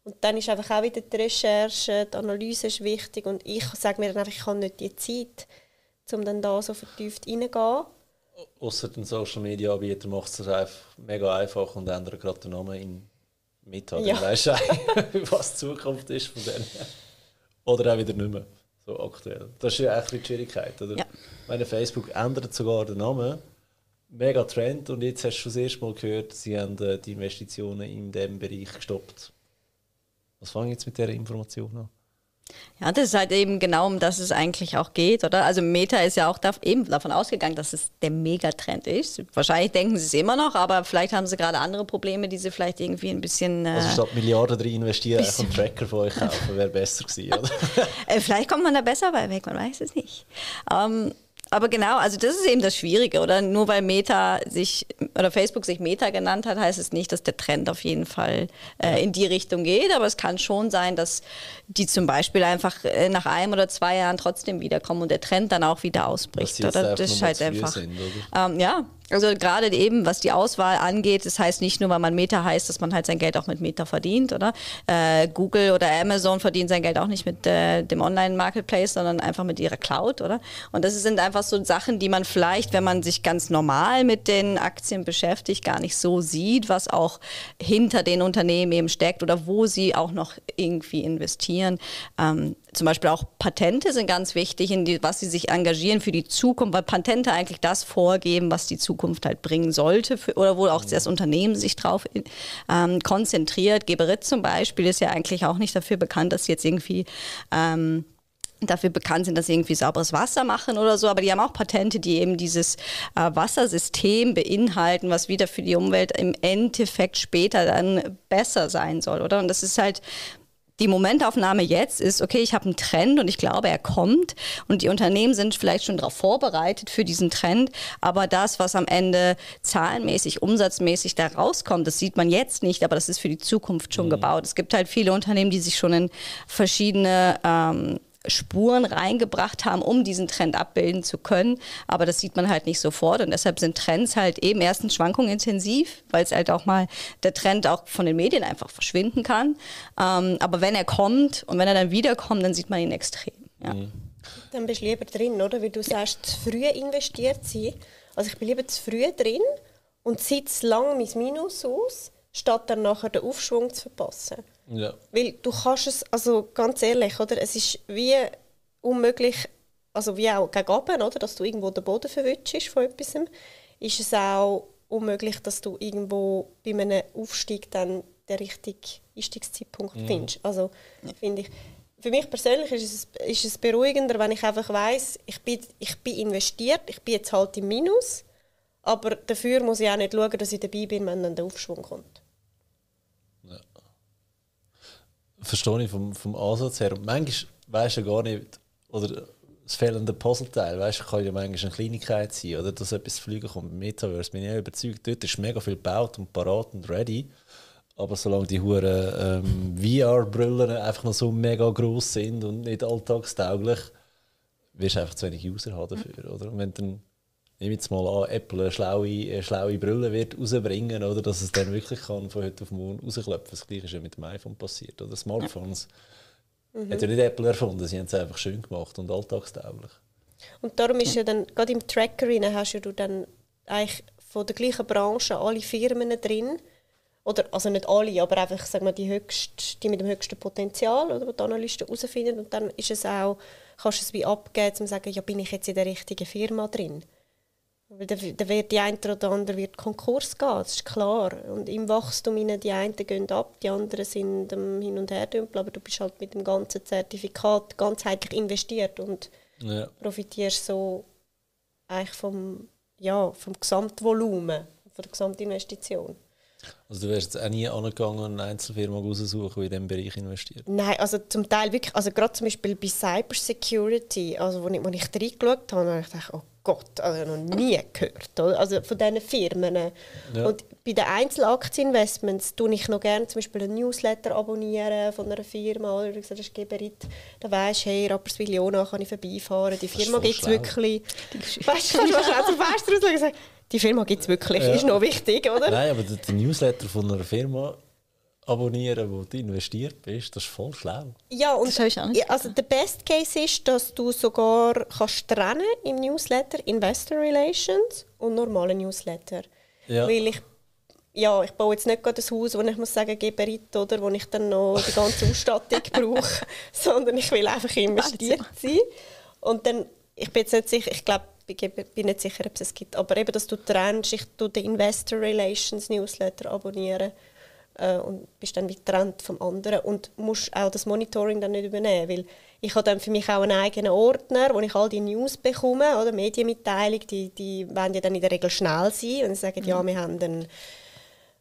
Und dann ist einfach auch wieder die Recherche, die Analyse ist wichtig und ich sage mir dann einfach, ich habe nicht die Zeit, um dann da so vertieft reingehen. Außer den Social Media Anbieter macht es einfach mega einfach und ändert gerade den Namen in Meta. Ja. Dann weißt du [laughs] was die Zukunft ist von denen. Oder auch wieder nicht mehr. So aktuell. Das ist ja echt die Schwierigkeit. Oder? Ja. Meine Facebook ändert sogar den Namen mega Trend und jetzt hast du das erste Mal gehört, sie haben äh, die Investitionen in diesem Bereich gestoppt. Was fange ich jetzt mit dieser Information an? Ja, das ist halt eben genau um das es eigentlich auch geht, oder? Also Meta ist ja auch da, eben davon ausgegangen, dass es der Megatrend ist. Wahrscheinlich denken sie es immer noch, aber vielleicht haben sie gerade andere Probleme, die sie vielleicht irgendwie ein bisschen. Äh, also statt Milliarden drin investieren, einfach einen Tracker von euch kaufen, wäre besser gewesen, oder? [laughs] Äh, vielleicht kommt man da besser bei weg, man weiß es nicht. Ähm, aber genau, also das ist eben das Schwierige, oder? Nur weil Meta sich oder Facebook sich Meta genannt hat, heißt es nicht, dass der Trend auf jeden Fall äh, in die Richtung geht. Aber es kann schon sein, dass die zum Beispiel einfach äh, nach einem oder zwei Jahren trotzdem wiederkommen und der Trend dann auch wieder ausbricht. Oder? Das ist halt einfach. Sind, ähm, ja, also gerade eben, was die Auswahl angeht, das heißt nicht nur, weil man Meta heißt, dass man halt sein Geld auch mit Meta verdient, oder? Äh, Google oder Amazon verdienen sein Geld auch nicht mit äh, dem Online-Marketplace, sondern einfach mit ihrer Cloud, oder? Und das sind einfach so Sachen, die man vielleicht, wenn man sich ganz normal mit den Aktien beschäftigt, gar nicht so sieht, was auch hinter den Unternehmen eben steckt oder wo sie auch noch irgendwie investieren. Ähm, zum Beispiel auch Patente sind ganz wichtig, in die, was sie sich engagieren für die Zukunft, weil Patente eigentlich das vorgeben, was die Zukunft halt bringen sollte für, oder wo auch das Unternehmen sich drauf ähm, konzentriert. Geberit zum Beispiel ist ja eigentlich auch nicht dafür bekannt, dass sie jetzt irgendwie ähm, dafür bekannt sind, dass sie irgendwie sauberes Wasser machen oder so, aber die haben auch Patente, die eben dieses äh, Wassersystem beinhalten, was wieder für die Umwelt im Endeffekt später dann besser sein soll, oder? Und das ist halt die Momentaufnahme jetzt ist, okay, ich habe einen Trend und ich glaube, er kommt und die Unternehmen sind vielleicht schon darauf vorbereitet für diesen Trend, aber das, was am Ende zahlenmäßig, umsatzmäßig da rauskommt, das sieht man jetzt nicht, aber das ist für die Zukunft schon mhm. gebaut. Es gibt halt viele Unternehmen, die sich schon in verschiedene ähm, Spuren reingebracht haben, um diesen Trend abbilden zu können. Aber das sieht man halt nicht sofort und deshalb sind Trends halt eben erstens schwankungsintensiv, weil es halt auch mal der Trend auch von den Medien einfach verschwinden kann. Ähm, aber wenn er kommt und wenn er dann wiederkommt, dann sieht man ihn extrem. Ja. Mhm. Dann bist du lieber drin, oder? Weil du sagst, zu früh investiert sein. Also ich bin lieber zu früh drin und sitze lang mein Minus aus, statt dann nachher den Aufschwung zu verpassen. Ja. Weil du kannst es, also ganz ehrlich, oder, es ist wie unmöglich, also wie auch gegen oben, oder, dass du irgendwo den Boden verwutschst von etwas, ist es auch unmöglich, dass du irgendwo bei einem Aufstieg dann den richtigen Einstiegszeitpunkt mhm. findest. Also ja. finde ich, für mich persönlich ist es, ist es beruhigender, wenn ich einfach weiß, ich bin, ich bin investiert, ich bin jetzt halt im Minus, aber dafür muss ich auch nicht schauen, dass ich dabei bin, wenn dann der Aufschwung kommt verstehe ich vom, vom Ansatz her. Und manchmal weißt du gar nicht, oder das fehlende Puzzleteil, weißt du, kann ja manchmal eine Kleinigkeit sein, oder dass etwas fliegen kommt. Mit Metaverse bin ich überzeugt, dort ist mega viel gebaut und parat und ready. Aber solange die huren ähm, VR-Brillen einfach noch so mega groß sind und nicht alltagstauglich, wirst du einfach zu wenig User haben dafür, oder? Und wenn dann nehme jetzt mal an, Apple eine schlaue, eine schlaue Brille wird rausbringen, oder dass es dann wirklich kann von heute auf morgen rausklopfen. Das gleiche ist ja mit dem iPhone passiert, oder? Smartphones mhm. hat ja nicht Apple erfunden, sie haben es einfach schön gemacht und alltagstauglich. Und darum ist ja dann, gerade im Tracker hast du dann eigentlich von der gleichen Branche alle Firmen drin, oder also nicht alle, aber einfach sag mal, die, höchst, die mit dem höchsten Potenzial, oder, die Analysten herausfinden. Und dann ist es auch, kannst du es wie abgeben, um zu sagen, ja, bin ich jetzt in der richtigen Firma drin? Weil dann wird die eine oder andere wird Konkurs gehen, das ist klar. Und im Wachstum die einen gehen ab, die anderen sind um, hin und her dümpeln, aber du bist halt mit dem ganzen Zertifikat ganzheitlich investiert und ja. profitierst so eigentlich vom, ja, vom Gesamtvolumen, von der Gesamtinvestition. Also du wärst jetzt auch nie angegangen, eine Einzelfirma raussuchen, die in diesem Bereich investiert? Nein, also zum Teil wirklich, also gerade zum Beispiel bei Cybersecurity, also wo ich, wo ich reingeschaut habe, habe ich gedacht, oh Gott, also noch nie gehört, oder? also von diesen Firmen. Ja. Und bei den Einzelaktieninvestments tue ich noch gerne zum Beispiel einen Newsletter abonnieren von einer Firma, oder ich sage, das ist Geberit, da weisst du, hey, Rapperswil-Jona kann ich vorbeifahren, die Firma gibt es wirklich. Weißt du, kannst du mal zum Fenster sagen, die Firma gibt es wirklich, ja. ist noch wichtig, oder? Nein, aber der Newsletter von einer Firma abonnieren, wo du investiert bist, das ist voll schlau. Ja, und also der Best Case ist, dass du sogar kannst trennen im Newsletter Investor Relations und normale Newsletter. Ja. Weil ich ja, ich baue jetzt nicht gerade ein Haus, wo ich muss sagen, Geberit, oder, wo ich dann noch die ganze [laughs] Ausstattung brauche, [laughs] sondern ich will einfach investiert sein. Und dann, ich bin jetzt nicht sicher, ich glaube, ich bin nicht sicher, ob es es gibt, aber eben, dass du trennst, ich tue den Investor Relations Newsletter abonnieren äh, und bist dann getrennt vom anderen und musst auch das Monitoring dann nicht übernehmen, weil ich habe dann für mich auch einen eigenen Ordner, wo ich all die News bekomme, oder Medienmitteilung, die, die wollen ja dann in der Regel schnell sein und sagen, mhm. ja, wir haben einen,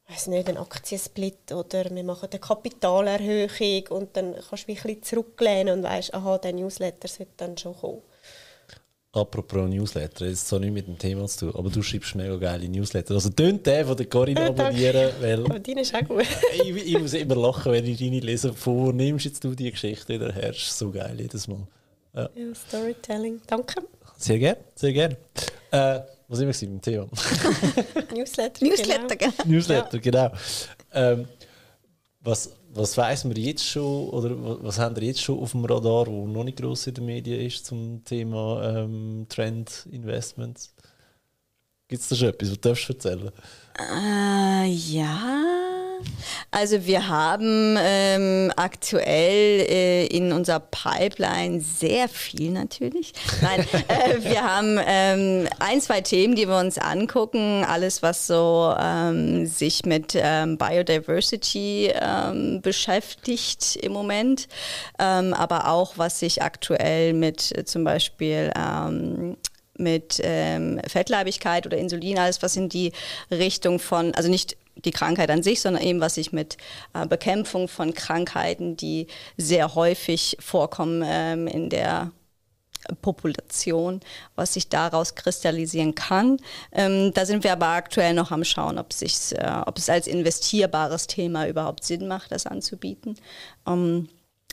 weiß nicht, einen Aktiensplit oder wir machen eine Kapitalerhöhung und dann kannst du mich ein bisschen zurücklehnen und weißt, aha, der Newsletter sollte dann schon kommen. Apropos Newsletter, das hat zwar nichts mit dem Thema zu tun, aber du schreibst mega geile Newsletter. Also tönt den von der Corinne [laughs] abonnieren, weil... Aber deine ist auch gut. [laughs] ich, ich, muss immer lachen, wenn ich deine lese. Von wo nimmst jetzt du die Geschichte wieder her? so geil jedes Mal. Ja. ja, Storytelling. Danke. Sehr gerne, sehr gerne. Äh, was wir mit dem Thema? [laughs] Newsletter, Newsletter, genau. Newsletter, genau. Ähm, was was weiß man jetzt schon oder was haben wir jetzt schon auf dem Radar, wo noch nicht groß in den Medien ist zum Thema ähm, Trend Investments? Gibt es da schon etwas, was du erzählen äh, Ja. Also wir haben ähm, aktuell äh, in unserer Pipeline sehr viel natürlich. Nein, [laughs] äh, wir haben ähm, ein, zwei Themen, die wir uns angucken. Alles, was so ähm, sich mit ähm, Biodiversity ähm, beschäftigt im Moment, ähm, aber auch was sich aktuell mit äh, zum Beispiel mit ähm, Fettleibigkeit oder Insulin, alles was in die Richtung von, also nicht die Krankheit an sich, sondern eben was sich mit äh, Bekämpfung von Krankheiten, die sehr häufig vorkommen ähm, in der Population, was sich daraus kristallisieren kann. Ähm, da sind wir aber aktuell noch am Schauen, ob, äh, ob es als investierbares Thema überhaupt Sinn macht, das anzubieten. Ähm,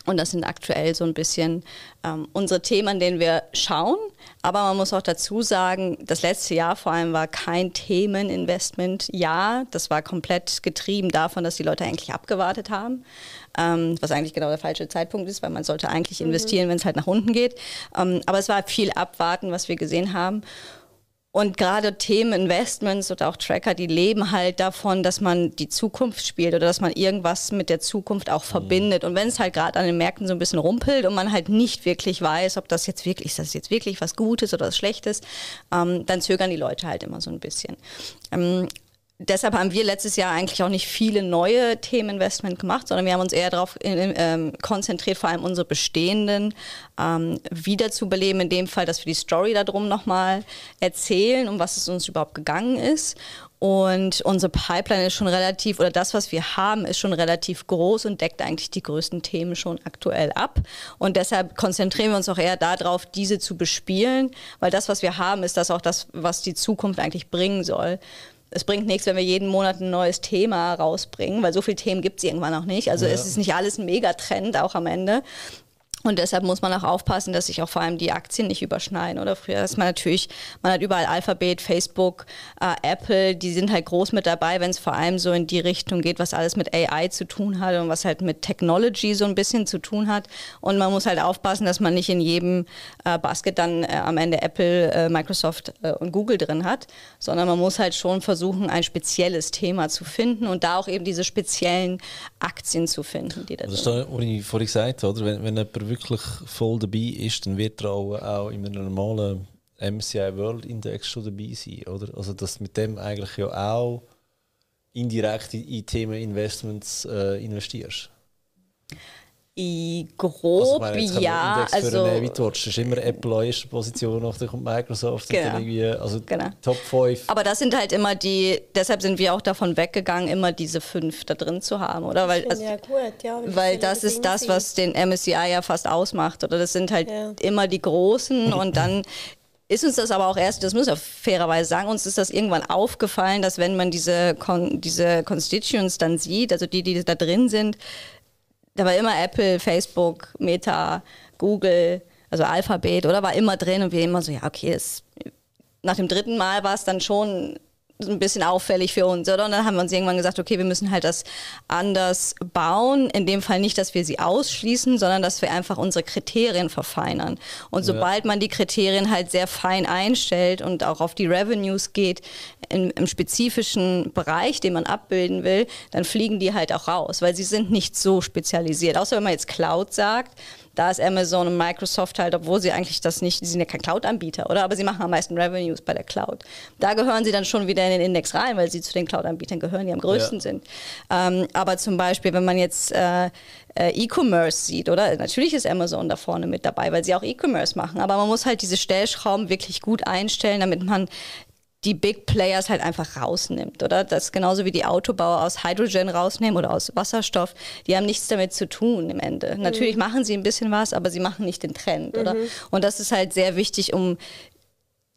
und das sind aktuell so ein bisschen ähm, unsere Themen, an denen wir schauen. Aber man muss auch dazu sagen, das letzte Jahr vor allem war kein Themeninvestment. Ja, das war komplett getrieben davon, dass die Leute eigentlich abgewartet haben. Ähm, was eigentlich genau der falsche Zeitpunkt ist, weil man sollte eigentlich mhm. investieren, wenn es halt nach unten geht. Ähm, aber es war viel abwarten, was wir gesehen haben. Und gerade Themen Investments oder auch Tracker, die leben halt davon, dass man die Zukunft spielt oder dass man irgendwas mit der Zukunft auch mhm. verbindet. Und wenn es halt gerade an den Märkten so ein bisschen rumpelt und man halt nicht wirklich weiß, ob das jetzt wirklich, ist das jetzt wirklich was Gutes oder was Schlechtes, ähm, dann zögern die Leute halt immer so ein bisschen. Ähm, deshalb haben wir letztes Jahr eigentlich auch nicht viele neue Themeninvestment gemacht, sondern wir haben uns eher darauf ähm, konzentriert, vor allem unsere bestehenden ähm, wiederzubeleben. In dem Fall, dass wir die Story darum nochmal erzählen, um was es uns überhaupt gegangen ist. Und unsere Pipeline ist schon relativ, oder das, was wir haben, ist schon relativ groß und deckt eigentlich die größten Themen schon aktuell ab. Und deshalb konzentrieren wir uns auch eher darauf, diese zu bespielen, weil das, was wir haben, ist das auch das, was die Zukunft eigentlich bringen soll es bringt nichts, wenn wir jeden Monat ein neues Thema rausbringen, weil so viele Themen gibt es irgendwann auch nicht. Also ja. es ist nicht alles ein Megatrend auch am Ende. Und deshalb muss man auch aufpassen, dass sich auch vor allem die Aktien nicht überschneiden. Oder früher ist man natürlich, man hat überall Alphabet, Facebook, äh, Apple, die sind halt groß mit dabei, wenn es vor allem so in die Richtung geht, was alles mit AI zu tun hat und was halt mit Technology so ein bisschen zu tun hat. Und man muss halt aufpassen, dass man nicht in jedem äh, Basket dann äh, am Ende Apple, äh, Microsoft äh, und Google drin hat, sondern man muss halt schon versuchen, ein spezielles Thema zu finden und da auch eben diese speziellen Aktien zu finden, die da Das ist das, was ich vorhin gesagt habe, oder? Wenn, wenn jemand wirklich voll dabei ist, dann wird er auch, auch in einem normalen MCI World Index schon dabei sein, oder? Also dass mit dem eigentlich ja auch indirekt in, in Themen Investments äh, investierst. I, grob, Also, ich meine, ja. Index für Also, eine Watch. Das ist immer Apple an erster Position, nachher kommt Microsoft Genau. irgendwie, also Genau. Top 5. aber das sind halt immer die, deshalb sind wir auch davon weggegangen, immer diese fünf da drin zu haben, oder? Weil, also, ja gut, ja. weil das ist das, was den MSCI ja fast ausmacht, oder? Das sind halt Ja. immer die Großen und dann ist uns das aber auch erst, das muss ich auch fairerweise sagen, uns ist das irgendwann aufgefallen, dass wenn man diese, Con diese Constituents dann sieht, also die, die da drin sind, da war immer Apple, Facebook, Meta, Google, also Alphabet, oder? War immer drin und wir immer so, ja, okay, das, nach dem dritten Mal war es dann schon ein bisschen auffällig für uns, oder? Und dann haben wir uns irgendwann gesagt, okay, wir müssen halt das anders bauen. In dem Fall nicht, dass wir sie ausschließen, sondern dass wir einfach unsere Kriterien verfeinern. Und sobald man die Kriterien halt sehr fein einstellt und auch auf die Revenues geht, im, im spezifischen Bereich, den man abbilden will, dann fliegen die halt auch raus, weil sie sind nicht so spezialisiert. Außer wenn man jetzt Cloud sagt, da ist Amazon und Microsoft halt, obwohl sie eigentlich das nicht, die sind ja kein Cloud-Anbieter, oder? Aber sie machen am meisten Revenues bei der Cloud. Da gehören sie dann schon wieder in den Index rein, weil sie zu den Cloud-Anbietern gehören, die am größten Ja. sind. Ähm, aber zum Beispiel, wenn man jetzt äh, äh, E-Commerce sieht, oder? Natürlich ist Amazon da vorne mit dabei, weil sie auch E-Commerce machen. Aber man muss halt diese Stellschrauben wirklich gut einstellen, damit man die Big Players halt einfach rausnimmt, oder? Das ist genauso wie die Autobauer aus Hydrogen rausnehmen oder aus Wasserstoff. Die haben nichts damit zu tun im Ende. Natürlich machen sie ein bisschen was, aber sie machen nicht den Trend, oder? Und das ist halt sehr wichtig, um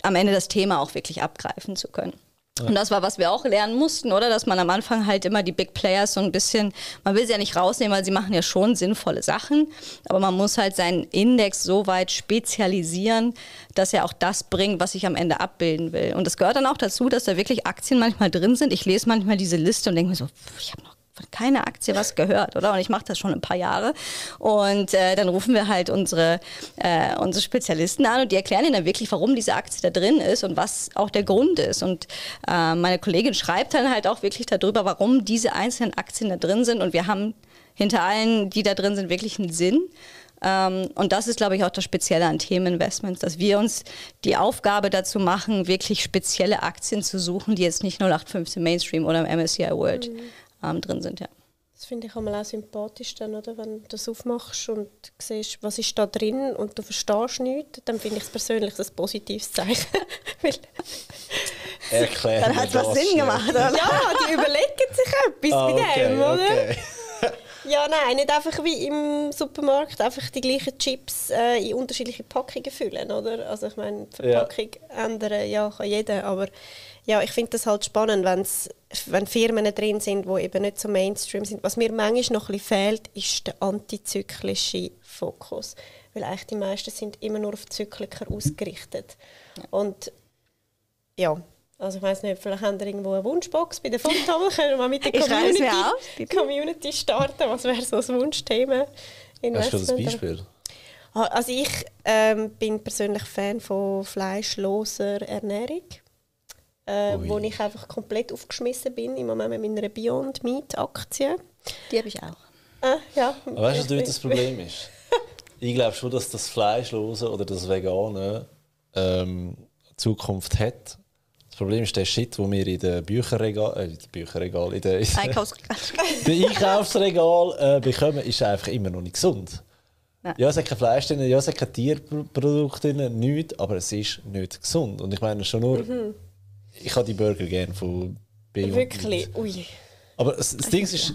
am Ende das Thema auch wirklich abgreifen zu können. Und das war, was wir auch lernen mussten, oder? Dass man am Anfang halt immer die Big Players so ein bisschen, man will sie ja nicht rausnehmen, weil sie machen ja schon sinnvolle Sachen, aber man muss halt seinen Index so weit spezialisieren, dass er auch das bringt, was ich am Ende abbilden will. Und das gehört dann auch dazu, dass da wirklich Aktien manchmal drin sind. Ich lese manchmal diese Liste und denke mir so, ich habe noch von keiner Aktie was gehört, oder? Und ich mache das schon ein paar Jahre. Und äh, dann rufen wir halt unsere, äh, unsere Spezialisten an und die erklären ihnen dann wirklich, warum diese Aktie da drin ist und was auch der Grund ist. Und äh, meine Kollegin schreibt dann halt auch wirklich darüber, warum diese einzelnen Aktien da drin sind. Und wir haben hinter allen, die da drin sind, wirklich einen Sinn. Ähm, und das ist, glaube ich, auch das Spezielle an Themeninvestments, dass wir uns die Aufgabe dazu machen, wirklich spezielle Aktien zu suchen, die jetzt nicht 0815 Mainstream oder im MSCI World ähm, drin sind. Ja. Das finde ich einmal auch sympathisch, dann, oder? wenn du das aufmachst und siehst, was ist da drin und du verstehst nichts, dann finde ich es persönlich ein positives Zeichen. [laughs] Weil, Erklären Dann hat es was Sinn gemacht, oder? ja, die überlegen sich etwas Ah, bei okay, dem, oder? okay. [laughs] Ja, nein, nicht einfach wie im Supermarkt einfach die gleichen Chips äh, in unterschiedliche Packungen füllen, oder? Also ich meine, die Ja. Verpackung ändern, ja, kann jeder, aber ja, ich finde das halt spannend, wenn's, wenn Firmen drin sind, die eben nicht so Mainstream sind. Was mir manchmal noch ein bisschen fehlt, ist der antizyklische Fokus, weil eigentlich die meisten sind immer nur auf Zykliker ausgerichtet. Und ja, also ich weiß nicht, vielleicht haben wir irgendwo eine Wunschbox bei der Fundtable, [laughs] können wir mal mit der Community, bitte. Community starten. Was wäre so ein Wunschthema? Hast du das? Beispiel? Ah, Also ich ähm, bin persönlich Fan von fleischloser Ernährung, äh, Ui. wo ich einfach komplett aufgeschmissen bin, im Moment mit meiner Beyond Meat Aktie. Die habe ich auch. Äh, ja. Aber weißt du, was dort das Problem ist? [laughs] Ich glaube schon, dass das Fleischlose oder das Vegane ähm, Zukunft hat. Das Problem ist der Shit, den wir in den Bücherregal, äh, in den Bücherregal, in den, in den Einkaufsregal. Einkaufsregal äh, bekommen, ist einfach immer noch nicht gesund. Nein. Ja, es hat kein Fleisch drin, ja, es hat kein Tierprodukt drin, nichts, aber es ist nicht gesund. Und ich meine schon nur, ich habe die Burger gerne von Beyond Mhm. Wirklich, ui. aber das, das Ding ist,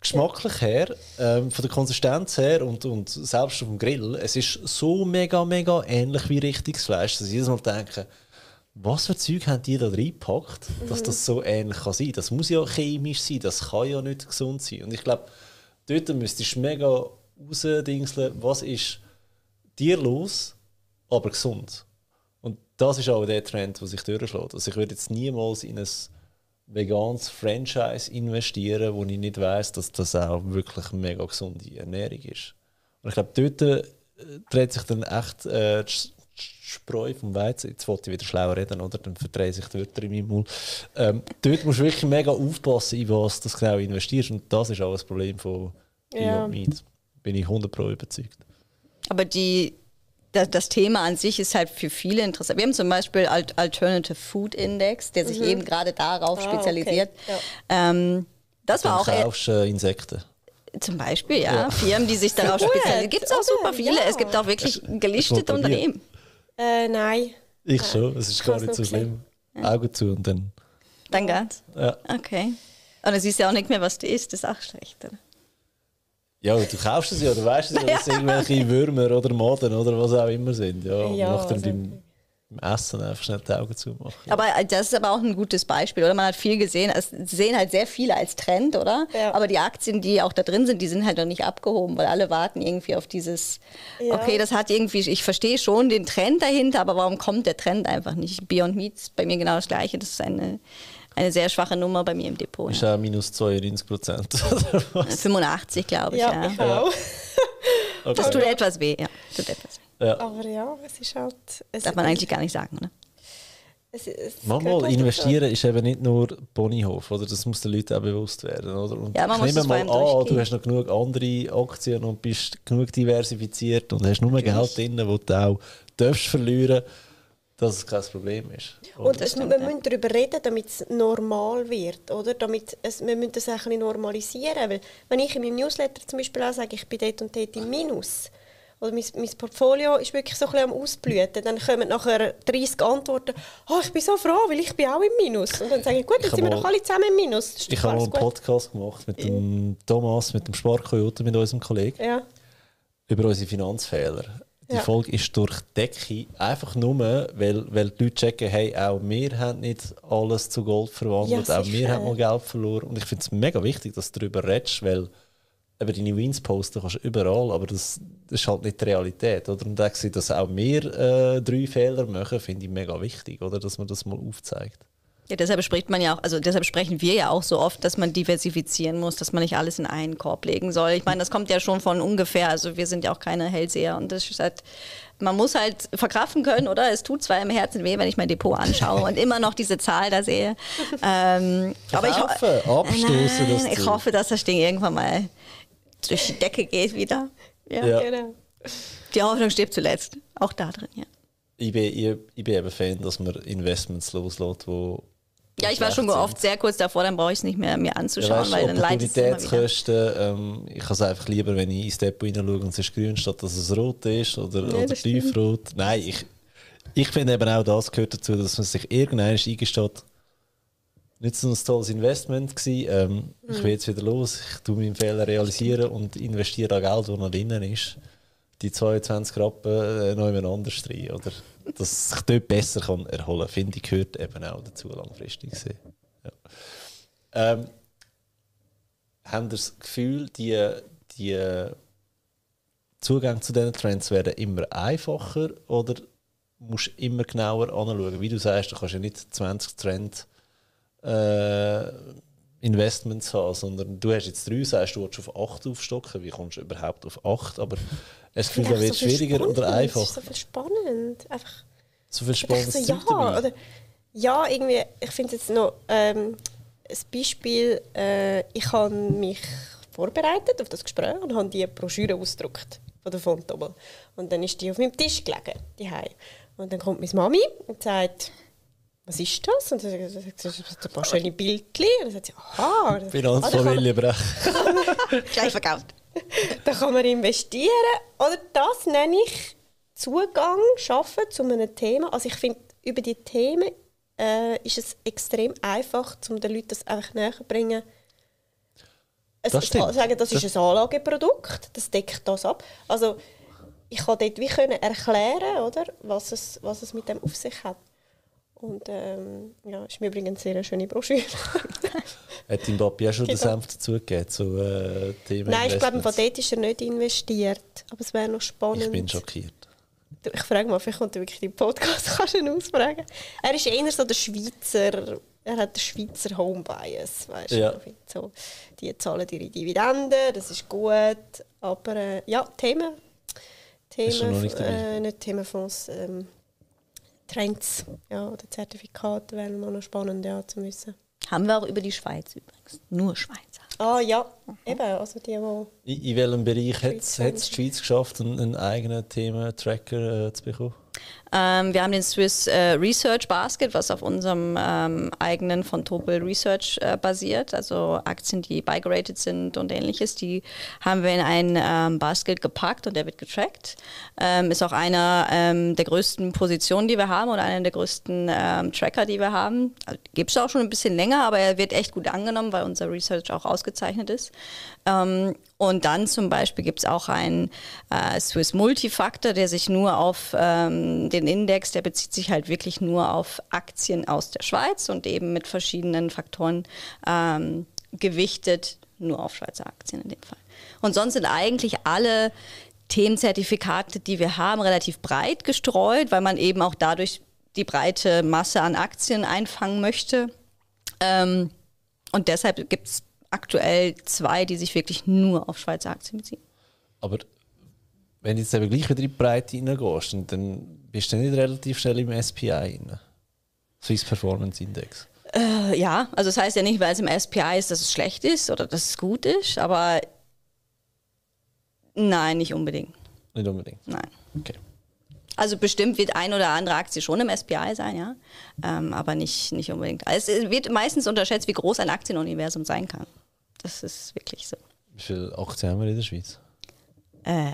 geschmacklich her, ähm, von der Konsistenz her und, und selbst auf dem Grill, es ist so mega, mega ähnlich wie richtiges Fleisch, dass ich jedes Mal denke, was für Zeug haben die da reingepackt, dass das so ähnlich kann sein Das muss ja chemisch sein, das kann ja nicht gesund sein. Und ich glaube, dort müsstest du mega rausdingseln, was ist tierlos, aber gesund. Das ist auch der Trend, der sich durchschlägt. Also ich würde jetzt niemals in ein veganes Franchise investieren, wo ich nicht weiß, dass das auch wirklich eine mega gesunde Ernährung ist. Und ich glaube, dort äh, dreht sich dann echt äh, die Spreu vom Weizen. Jetzt wollte ich wieder schlauer reden, oder? Dann verdrehe sich die Wörter in meinem Mund. Ähm, dort musst du wirklich mega aufpassen, in was du genau investierst. Und das ist auch das Problem von Ja. Beyond Meat. Bin ich 100 Pro überzeugt. Aber die, das, das Thema an sich ist halt für viele interessant. Wir haben zum Beispiel Alt Alternative Food Index, der sich eben gerade darauf Ah, spezialisiert. okay. Ja. Ähm, das war Dann auch eher- kaufst äh, Insekten. zum Beispiel, ja, Firmen, die sich darauf [laughs] spezialisieren. Gibt es auch super viele. Ja. Es gibt auch wirklich gelistete. Unternehmen. Äh, nein. Ich schon, es ist Ich gar nicht so schlimm. Augen zu und dann. Dann geht's. Ja. Okay. Und dann siehst du ja auch nicht mehr, was du isst. Das ist auch schlecht. Oder? Ja, du kaufst es ja, du weißt es ja, dass [laughs] es irgendwelche Würmer oder Maden oder was auch immer sind. Ja, und Ja, nach dem also- beim, Essen einfach schnell die Augen zumachen. Aber das ist aber auch ein gutes Beispiel, oder? Man hat viel gesehen. Es sehen halt sehr viele als Trend, oder? Ja. Aber die Aktien, die auch da drin sind, die sind halt noch nicht abgehoben, weil alle warten irgendwie auf dieses, Ja. okay, das hat irgendwie, ich verstehe schon den Trend dahinter, aber warum kommt der Trend einfach nicht? Beyond Meat ist bei mir genau das Gleiche. Das ist eine, eine sehr schwache Nummer bei mir im Depot. Ist Ja. auch minus 92 Prozent. [laughs] 85, glaube ich, Ja, ja. ich auch. Das tut etwas weh, ja. Tut etwas weh. Aber ja, es ist halt. Es, Darf man eigentlich gar nicht sagen, oder? Es, es Manchmal investieren ist eben nicht nur Ponyhof, oder? Das muss den Leuten auch bewusst werden, oder? Und Ja, man ich muss nehme mal an, du hast noch genug andere Aktien und bist genug diversifiziert und hast nur Geld drin, wo du auch darfst verlieren, dass es kein Problem ist. Und es, wir müssen darüber reden, damit es normal wird, oder? Damit es, wir müssen das ein bisschen normalisieren. Weil, wenn ich in meinem Newsletter zum Beispiel auch sage, ich bin dort und dort im Minus, oder mein, mein Portfolio ist wirklich so ein bisschen am Ausblüten, dann kommen nachher 30 Antworten, oh, ich bin so froh, weil ich bin auch im Minus. Und dann sage ich, gut, jetzt sind wir doch alle zusammen im Minus. Ist Ich habe mal einen gut. Podcast gemacht mit dem Thomas, mit dem Sparkoyote, mit unserem Kollegen, Ja. über unsere Finanzfehler. Die Ja. Folge ist durch die Decke, einfach nur, weil, weil die Leute checken, hey, auch wir haben nicht alles zu Gold verwandelt, Ja, auch wir haben mal Geld verloren. Und ich finde es mega wichtig, dass du darüber redest, weil eben deine Wins posten kannst du überall, aber das, das ist halt nicht die Realität. Oder? Und auch, dass auch wir äh, drei Fehler machen, finde ich mega wichtig, oder? dass man das mal aufzeigt. Ja, deshalb spricht man ja auch, also deshalb sprechen wir ja auch so oft, dass man diversifizieren muss, dass man nicht alles in einen Korb legen soll. Ich meine, das kommt ja schon von ungefähr, also wir sind ja auch keine Hellseher und das ist halt, man muss halt verkraften können, oder? Es tut zwar im Herzen weh, wenn ich mein Depot anschaue und immer noch diese Zahl da sehe. Ähm, aber ich, ho- Verkaufen, abstoßen, Nein, das ich hoffe, dass das Ding irgendwann mal durch die Decke geht wieder. Ja. Ja. Genau. Die Hoffnung stirbt zuletzt. Auch da drin, ja. Ich bin, ich, ich bin eben Fan, dass man Investments loslässt, wo Ja, ich war schon oft sehr kurz davor, dann brauche ich es nicht mehr mir anzuschauen, Ja, weil dann leidet es ähm, ich habe es einfach lieber, wenn ich ins Depot hineinschaue und es ist grün, statt dass es rot ist oder, oder das tiefrot. Nein, ich, ich finde eben auch das gehört dazu, dass man sich irgendwann eingesteht, nicht so ein tolles Investment gewesen, ähm, ich Mhm. will jetzt wieder los, ich tue meinen Fehler realisieren und investiere an Geld, das noch drinnen ist. Die 22 Rappen äh, noch jemand anders rein, oder? Dass sich dort besser kann erholen kann, finde ich, gehört eben auch dazu langfristig gesehen. Ja. Ähm, haben das Gefühl, die, die Zugang zu diesen Trends werden immer einfacher oder musst du immer genauer anschauen? Wie du sagst, du kannst ja nicht 20 Trend äh, Investments haben, sondern du hast jetzt drei, sagst du, willst auf 8 aufstocken. Wie kommst du überhaupt auf 8? Aber es Ich Gefühl, finde da wird so schwieriger oder spannend. Es ist einfacher. so viel spannend. Einfach So viel spannendes so, Zeug ja, oder, ja, irgendwie, ich finde jetzt noch ähm, ein Beispiel, äh, ich habe mich vorbereitet auf das Gespräch und habe die Broschüre ausgedruckt von der Fontobel. Und dann ist die auf meinem Tisch gelegen, die Und dann kommt meine Mami und sagt, was ist das? Und dann sagt sie, das sind ein paar schöne Bildchen. Und dann sagt sie, aha. Ah, da kann man- Finanzfamilie brechen. [laughs] Gleich verkauft. [laughs] da kann man investieren. Oder das nenne ich Zugang schaffen zu einem Thema. Also ich finde, über die Themen äh, ist es extrem einfach, um den Leuten das einfach näher zu bringen. Es, Das stimmt. Sagen, das ist ein Anlageprodukt, das deckt das ab. Also ich kann dort wie können erklären, oder, was, es, was es mit dem auf sich hat. Und ähm, ja, ist mir übrigens eine sehr schöne Broschüre. [laughs] Hat Mbappé auch schon genau. den Senf dazugegeben zu äh, Themen Nein, ich glaube, von dort ist er nicht investiert. Aber es wäre noch spannend. Ich bin schockiert. Ich frage mal, vielleicht kommt er wirklich den Podcast, [laughs] kannst du ihn ausfragen. Er ist eher so der Schweizer, er hat den Schweizer Home Bias, weißt ja. so, die zahlen ihre Dividenden, das ist gut, aber äh, ja, Themen, Themen, äh, nicht Themenfonds, ähm, Trends ja, oder Zertifikate wären noch spannend ja, zu wissen. Haben wir auch über die Schweiz übrigens. Nur Schweizer. Ah ja, mhm. eben. Also die, die in, in welchem Bereich hat es die Schweiz geschafft, einen, einen eigenen Thementracker äh, zu bekommen? Ähm, wir haben den Swiss äh, Research Basket, was auf unserem ähm, eigenen von Topel Research äh, basiert. Also Aktien, die bygerated sind und ähnliches, die haben wir in ein ähm, Basket gepackt und der wird getrackt. Ähm, ist auch einer ähm, der größten Positionen, die wir haben oder einer der größten ähm, Tracker, die wir haben. Gibt es auch schon ein bisschen länger, aber er wird echt gut angenommen, weil unser Research auch ausgezeichnet ist. und dann zum Beispiel gibt es auch einen äh, Swiss Multifactor, der sich nur auf den den Index, der bezieht sich halt wirklich nur auf Aktien aus der Schweiz und eben mit verschiedenen Faktoren ähm, gewichtet, nur auf Schweizer Aktien in dem Fall. Und sonst sind eigentlich alle Themenzertifikate, die wir haben, relativ breit gestreut, weil man eben auch dadurch die breite Masse an Aktien einfangen möchte. Ähm, und deshalb gibt es aktuell zwei, die sich wirklich nur auf Schweizer Aktien beziehen. Aber wenn du jetzt eben gleich wieder in die Breite reingehst, dann bist du nicht relativ schnell im SPI rein? Swiss Performance Index. Äh, ja, also das heißt ja nicht, weil es im SPI ist, dass es schlecht ist oder dass es gut ist, aber nein, nicht unbedingt. Nicht unbedingt? Nein. Okay. Also bestimmt wird ein oder andere Aktie schon im SPI sein, ja, ähm, aber nicht, nicht unbedingt. Also es wird meistens unterschätzt, wie groß ein Aktienuniversum sein kann. Das ist wirklich so. Wie viele Aktien haben wir in der Schweiz? Äh,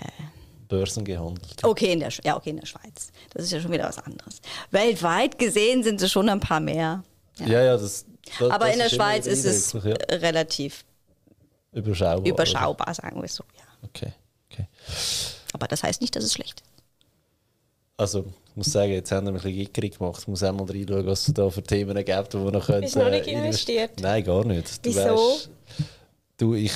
Börsen gehandelt. Okay, in der, ja, okay, in der Schweiz. Das ist ja schon wieder was anderes. Weltweit gesehen sind es schon ein paar mehr. Ja, ja, ja das, das, Aber das in der Schweiz ist es ja. relativ überschaubar, überschaubar sagen wir es so. Ja. Okay, okay. Aber das heißt nicht, dass es schlecht ist. Also, ich muss sagen, jetzt haben wir ein bisschen gickerig gemacht. Ich muss auch mal reinschauen, was es da für Themen gibt, wo wir noch können. Bist du noch nicht äh, investiert? Nein, gar nicht. Du Wieso? Weißt, du, ich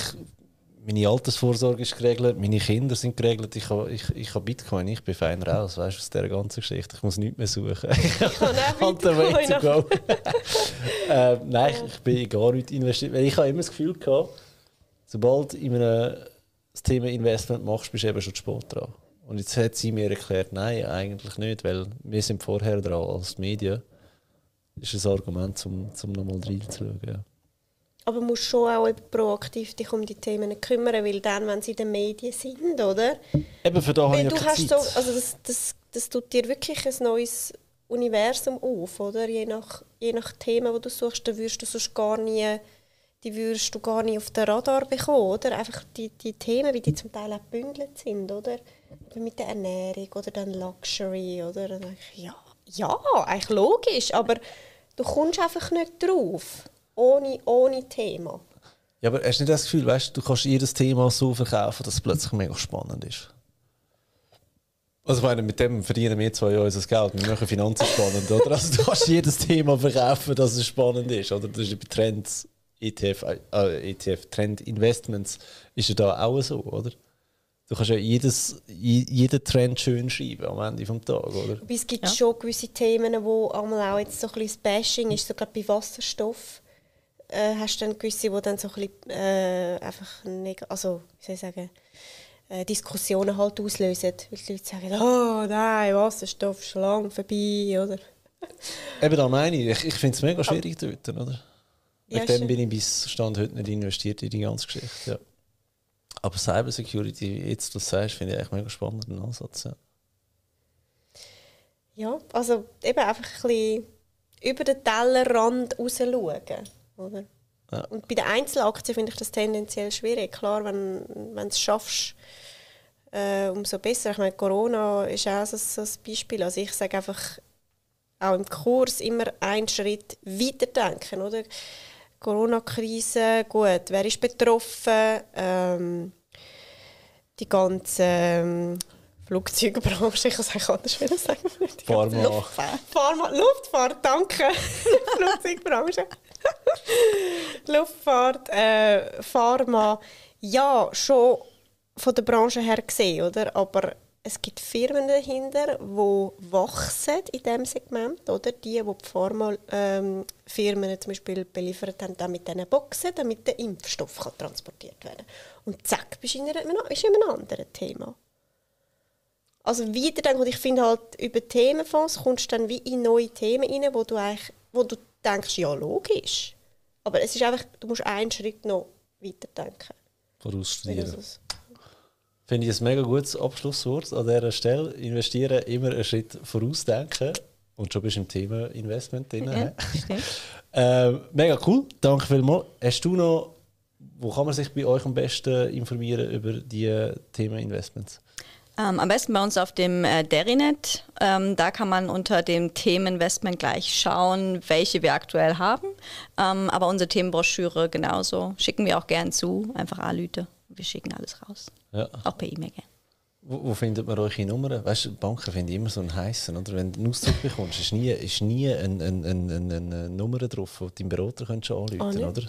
meine Altersvorsorge ist geregelt, meine Kinder sind geregelt, ich habe ich, ich hab Bitcoin, ich bin fein raus, weißt du, aus dieser ganzen Geschichte. Ich muss nichts mehr suchen. [laughs] Ich habe [laughs] Bitcoin. [laughs] äh, nein, ich, ich bin gar nicht investiert. Ich habe immer das Gefühl gehabt, sobald du in einem das Thema Investment machst, bist du eben schon zu spät dran. Und jetzt hat sie mir erklärt, nein, eigentlich nicht, weil wir sind vorher dran als Medien. Das ist ein Argument, um, um nochmal reinzuschauen. Ja. Aber du musst schon auch proaktiv dich um die Themen kümmern, weil dann, wenn sie in den Medien sind, oder? Eben, für da habe ich du hast so, also das, das, das tut dir wirklich ein neues Universum auf, oder? Je nach, je nach Thema, wo du suchst, dann würdest du sonst gar nie, die würdest du gar nicht auf den Radar bekommen, oder? Einfach die, die Themen, wie die zum Teil auch gebündelt sind, oder? Mit der Ernährung oder dann Luxury, oder? Dann ich, ja, ja, eigentlich logisch, aber du kommst einfach nicht drauf ohne, ohne Thema. Ja, aber hast du nicht das Gefühl, weißt, du kannst jedes Thema so verkaufen, dass es plötzlich mega spannend ist? Also ich meine, mit dem verdienen wir zwei Jahre unser Geld. Wir machen Finanzen spannend, oder? Also du kannst jedes Thema verkaufen, dass es spannend ist, oder? Das ist bei Trends, ETF, äh, ETF, Trend Investments ist ja da auch so, oder? Du kannst ja jedes, jeden Trend schön schreiben am Ende des Tages, oder? Aber es gibt ja. schon gewisse Themen, wo einmal auch jetzt so ein bisschen das Bashing ist, so gerade bei Wasserstoff äh, hast du dann gewisse, die dann so ein bisschen äh, einfach, also, wie soll ich sagen, äh, Diskussionen halt auslösen. Weil die Leute sagen, oh nein, Wasserstoff ist schon lange vorbei, oder? [laughs] Eben, da meine ich, ich, ich finde es mega schwierig dort, oder? Ja, Mit dem bin ich bis Stand heute nicht investiert in die ganze Geschichte, ja. Aber Cybersecurity, jetzt du sagst, finde ich echt mega spannenden Ansatz, ja. Ja, also eben einfach ein bisschen über den Tellerrand raus schauen. Oder? Ja. Und bei den Einzelaktien finde ich das tendenziell schwierig. Klar, wenn, du es schaffst, äh, umso besser. Ich meine, Corona ist auch so, so ein Beispiel. Also ich sage einfach, auch im Kurs immer einen Schritt weiterdenken, oder? Corona-Krise, gut, wer ist betroffen? Ähm, die ganze ähm, Flugzeugbranche, ich kann es anders sagen. Pharma. Luftfahrt, Pharma, Luftfahrt, danke. [laughs] Flugzeugbranche. [laughs] Luftfahrt, äh, Pharma, ja, schon von der Branche her gesehen, oder? Aber es gibt Firmen dahinter, die wachsen in diesem Segment, oder? Die, die die Pharmafirmen ähm, zum Beispiel beliefert haben, mit diesen Boxen, damit der Impfstoff kann transportiert werden. Und zack, bist in, einem, bist in einem anderen Thema. Also weiterdenken, und ich finde halt, über Themenfonds kommst du dann wie in neue Themen rein, wo du, eigentlich, wo du denkst, ja, logisch. Aber es ist einfach, du musst einen Schritt noch weiterdenken. Vorausstudieren. Finde ich ein mega gutes Abschlusswort an dieser Stelle. Investieren, immer einen Schritt vorausdenken. Und schon bist du im Thema Investment drin. Ja, [laughs] äh, mega cool, danke vielmals. Hast du noch, wo kann man sich bei euch am besten informieren über die Themen Investments? Ähm, am besten bei uns auf dem äh, Derinet. Ähm, da kann man unter dem Themeninvestment gleich schauen, welche wir aktuell haben. Ähm, aber unsere Themenbroschüre genauso schicken wir auch gern zu. Einfach Alüte. Wir schicken alles raus. Ja. Auch per E-Mail gern. Wo, wo, findet man eure Nummern? Weißt du, Banken finden immer so einen heißen, oder? Wenn du einen Auszug bekommst, ist nie, ist nie eine, eine, eine, eine Nummer drauf, die dein Berater könntest anrufen oh, oder?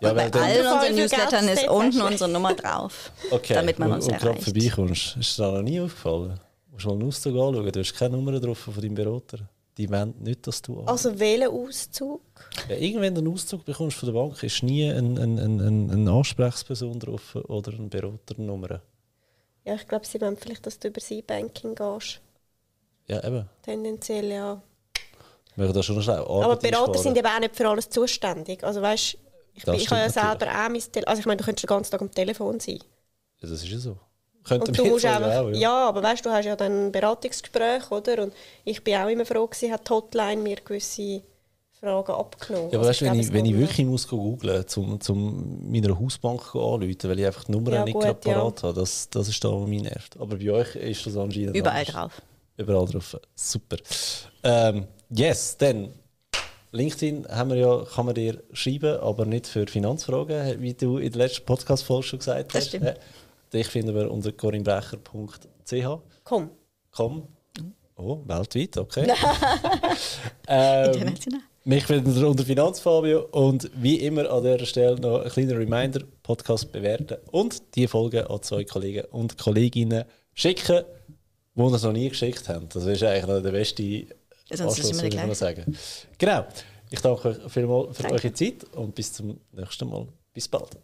Ja, bei allen unseren Newslettern ist unten unsere Nummer drauf, okay. damit man uns und, erreicht. Und vorbeikommst, ist dir da noch nie aufgefallen? Du musst mal einen Auszug anschauen, du hast keine Nummer drauf von deinem Berater. Die wollen nicht, dass du anrufst. Also welchen Auszug? Ja, irgendwann einen Auszug bekommst von der Bank, ist nie eine ein, ein, ein, ein Ansprechperson drauf oder eine Beraternummer. Ja, ich glaube, sie wollen vielleicht, dass du über sein Banking gehst. Ja, eben. Tendenziell, ja. Wir da schon Aber Berater sind eben auch nicht für alles zuständig. Also weißt, ich, bin, ich habe ja selber auch mein Telefon. Also ich meine, du könntest den ganzen Tag am Telefon sein. Ja, das ist ja so. Könnte und du musst einfach, auch, ja. ja. aber weißt du, hast ja dann ein Beratungsgespräch, oder? Und ich bin auch immer froh gewesen, hat die Hotline mir gewisse Fragen abgenommen. Ja, aber also weißt, wenn, ich, wenn ich wirklich muss googeln muss, um, um meiner Hausbank anzurufen, weil ich einfach die Nummer ja, nicht gerade parat ja. habe, das, das ist da, was mich nervt. Aber bei euch ist das anscheinend Überall anders. drauf. Überall drauf. Super. Ähm, yes, dann LinkedIn haben wir ja, kann man dir schreiben, aber nicht für Finanzfragen, wie du in der letzten Podcast-Folge schon gesagt hast. Das stimmt. Dich finden wir unter corinbrecher.ch. Komm. Komm. Oh, weltweit, okay. [laughs] ähm, International. Mich findet ihr unter Finanzfabio und wie immer an dieser Stelle noch ein kleiner Reminder: Podcast bewerten und die Folge an zwei Kollegen und Kolleginnen schicken, die uns noch nie geschickt haben. Das ist eigentlich noch der beste Sonst Anschluss, würde ich mal sagen. Genau. Ich danke euch vielmals für danke. eure Zeit und bis zum nächsten Mal. Bis bald.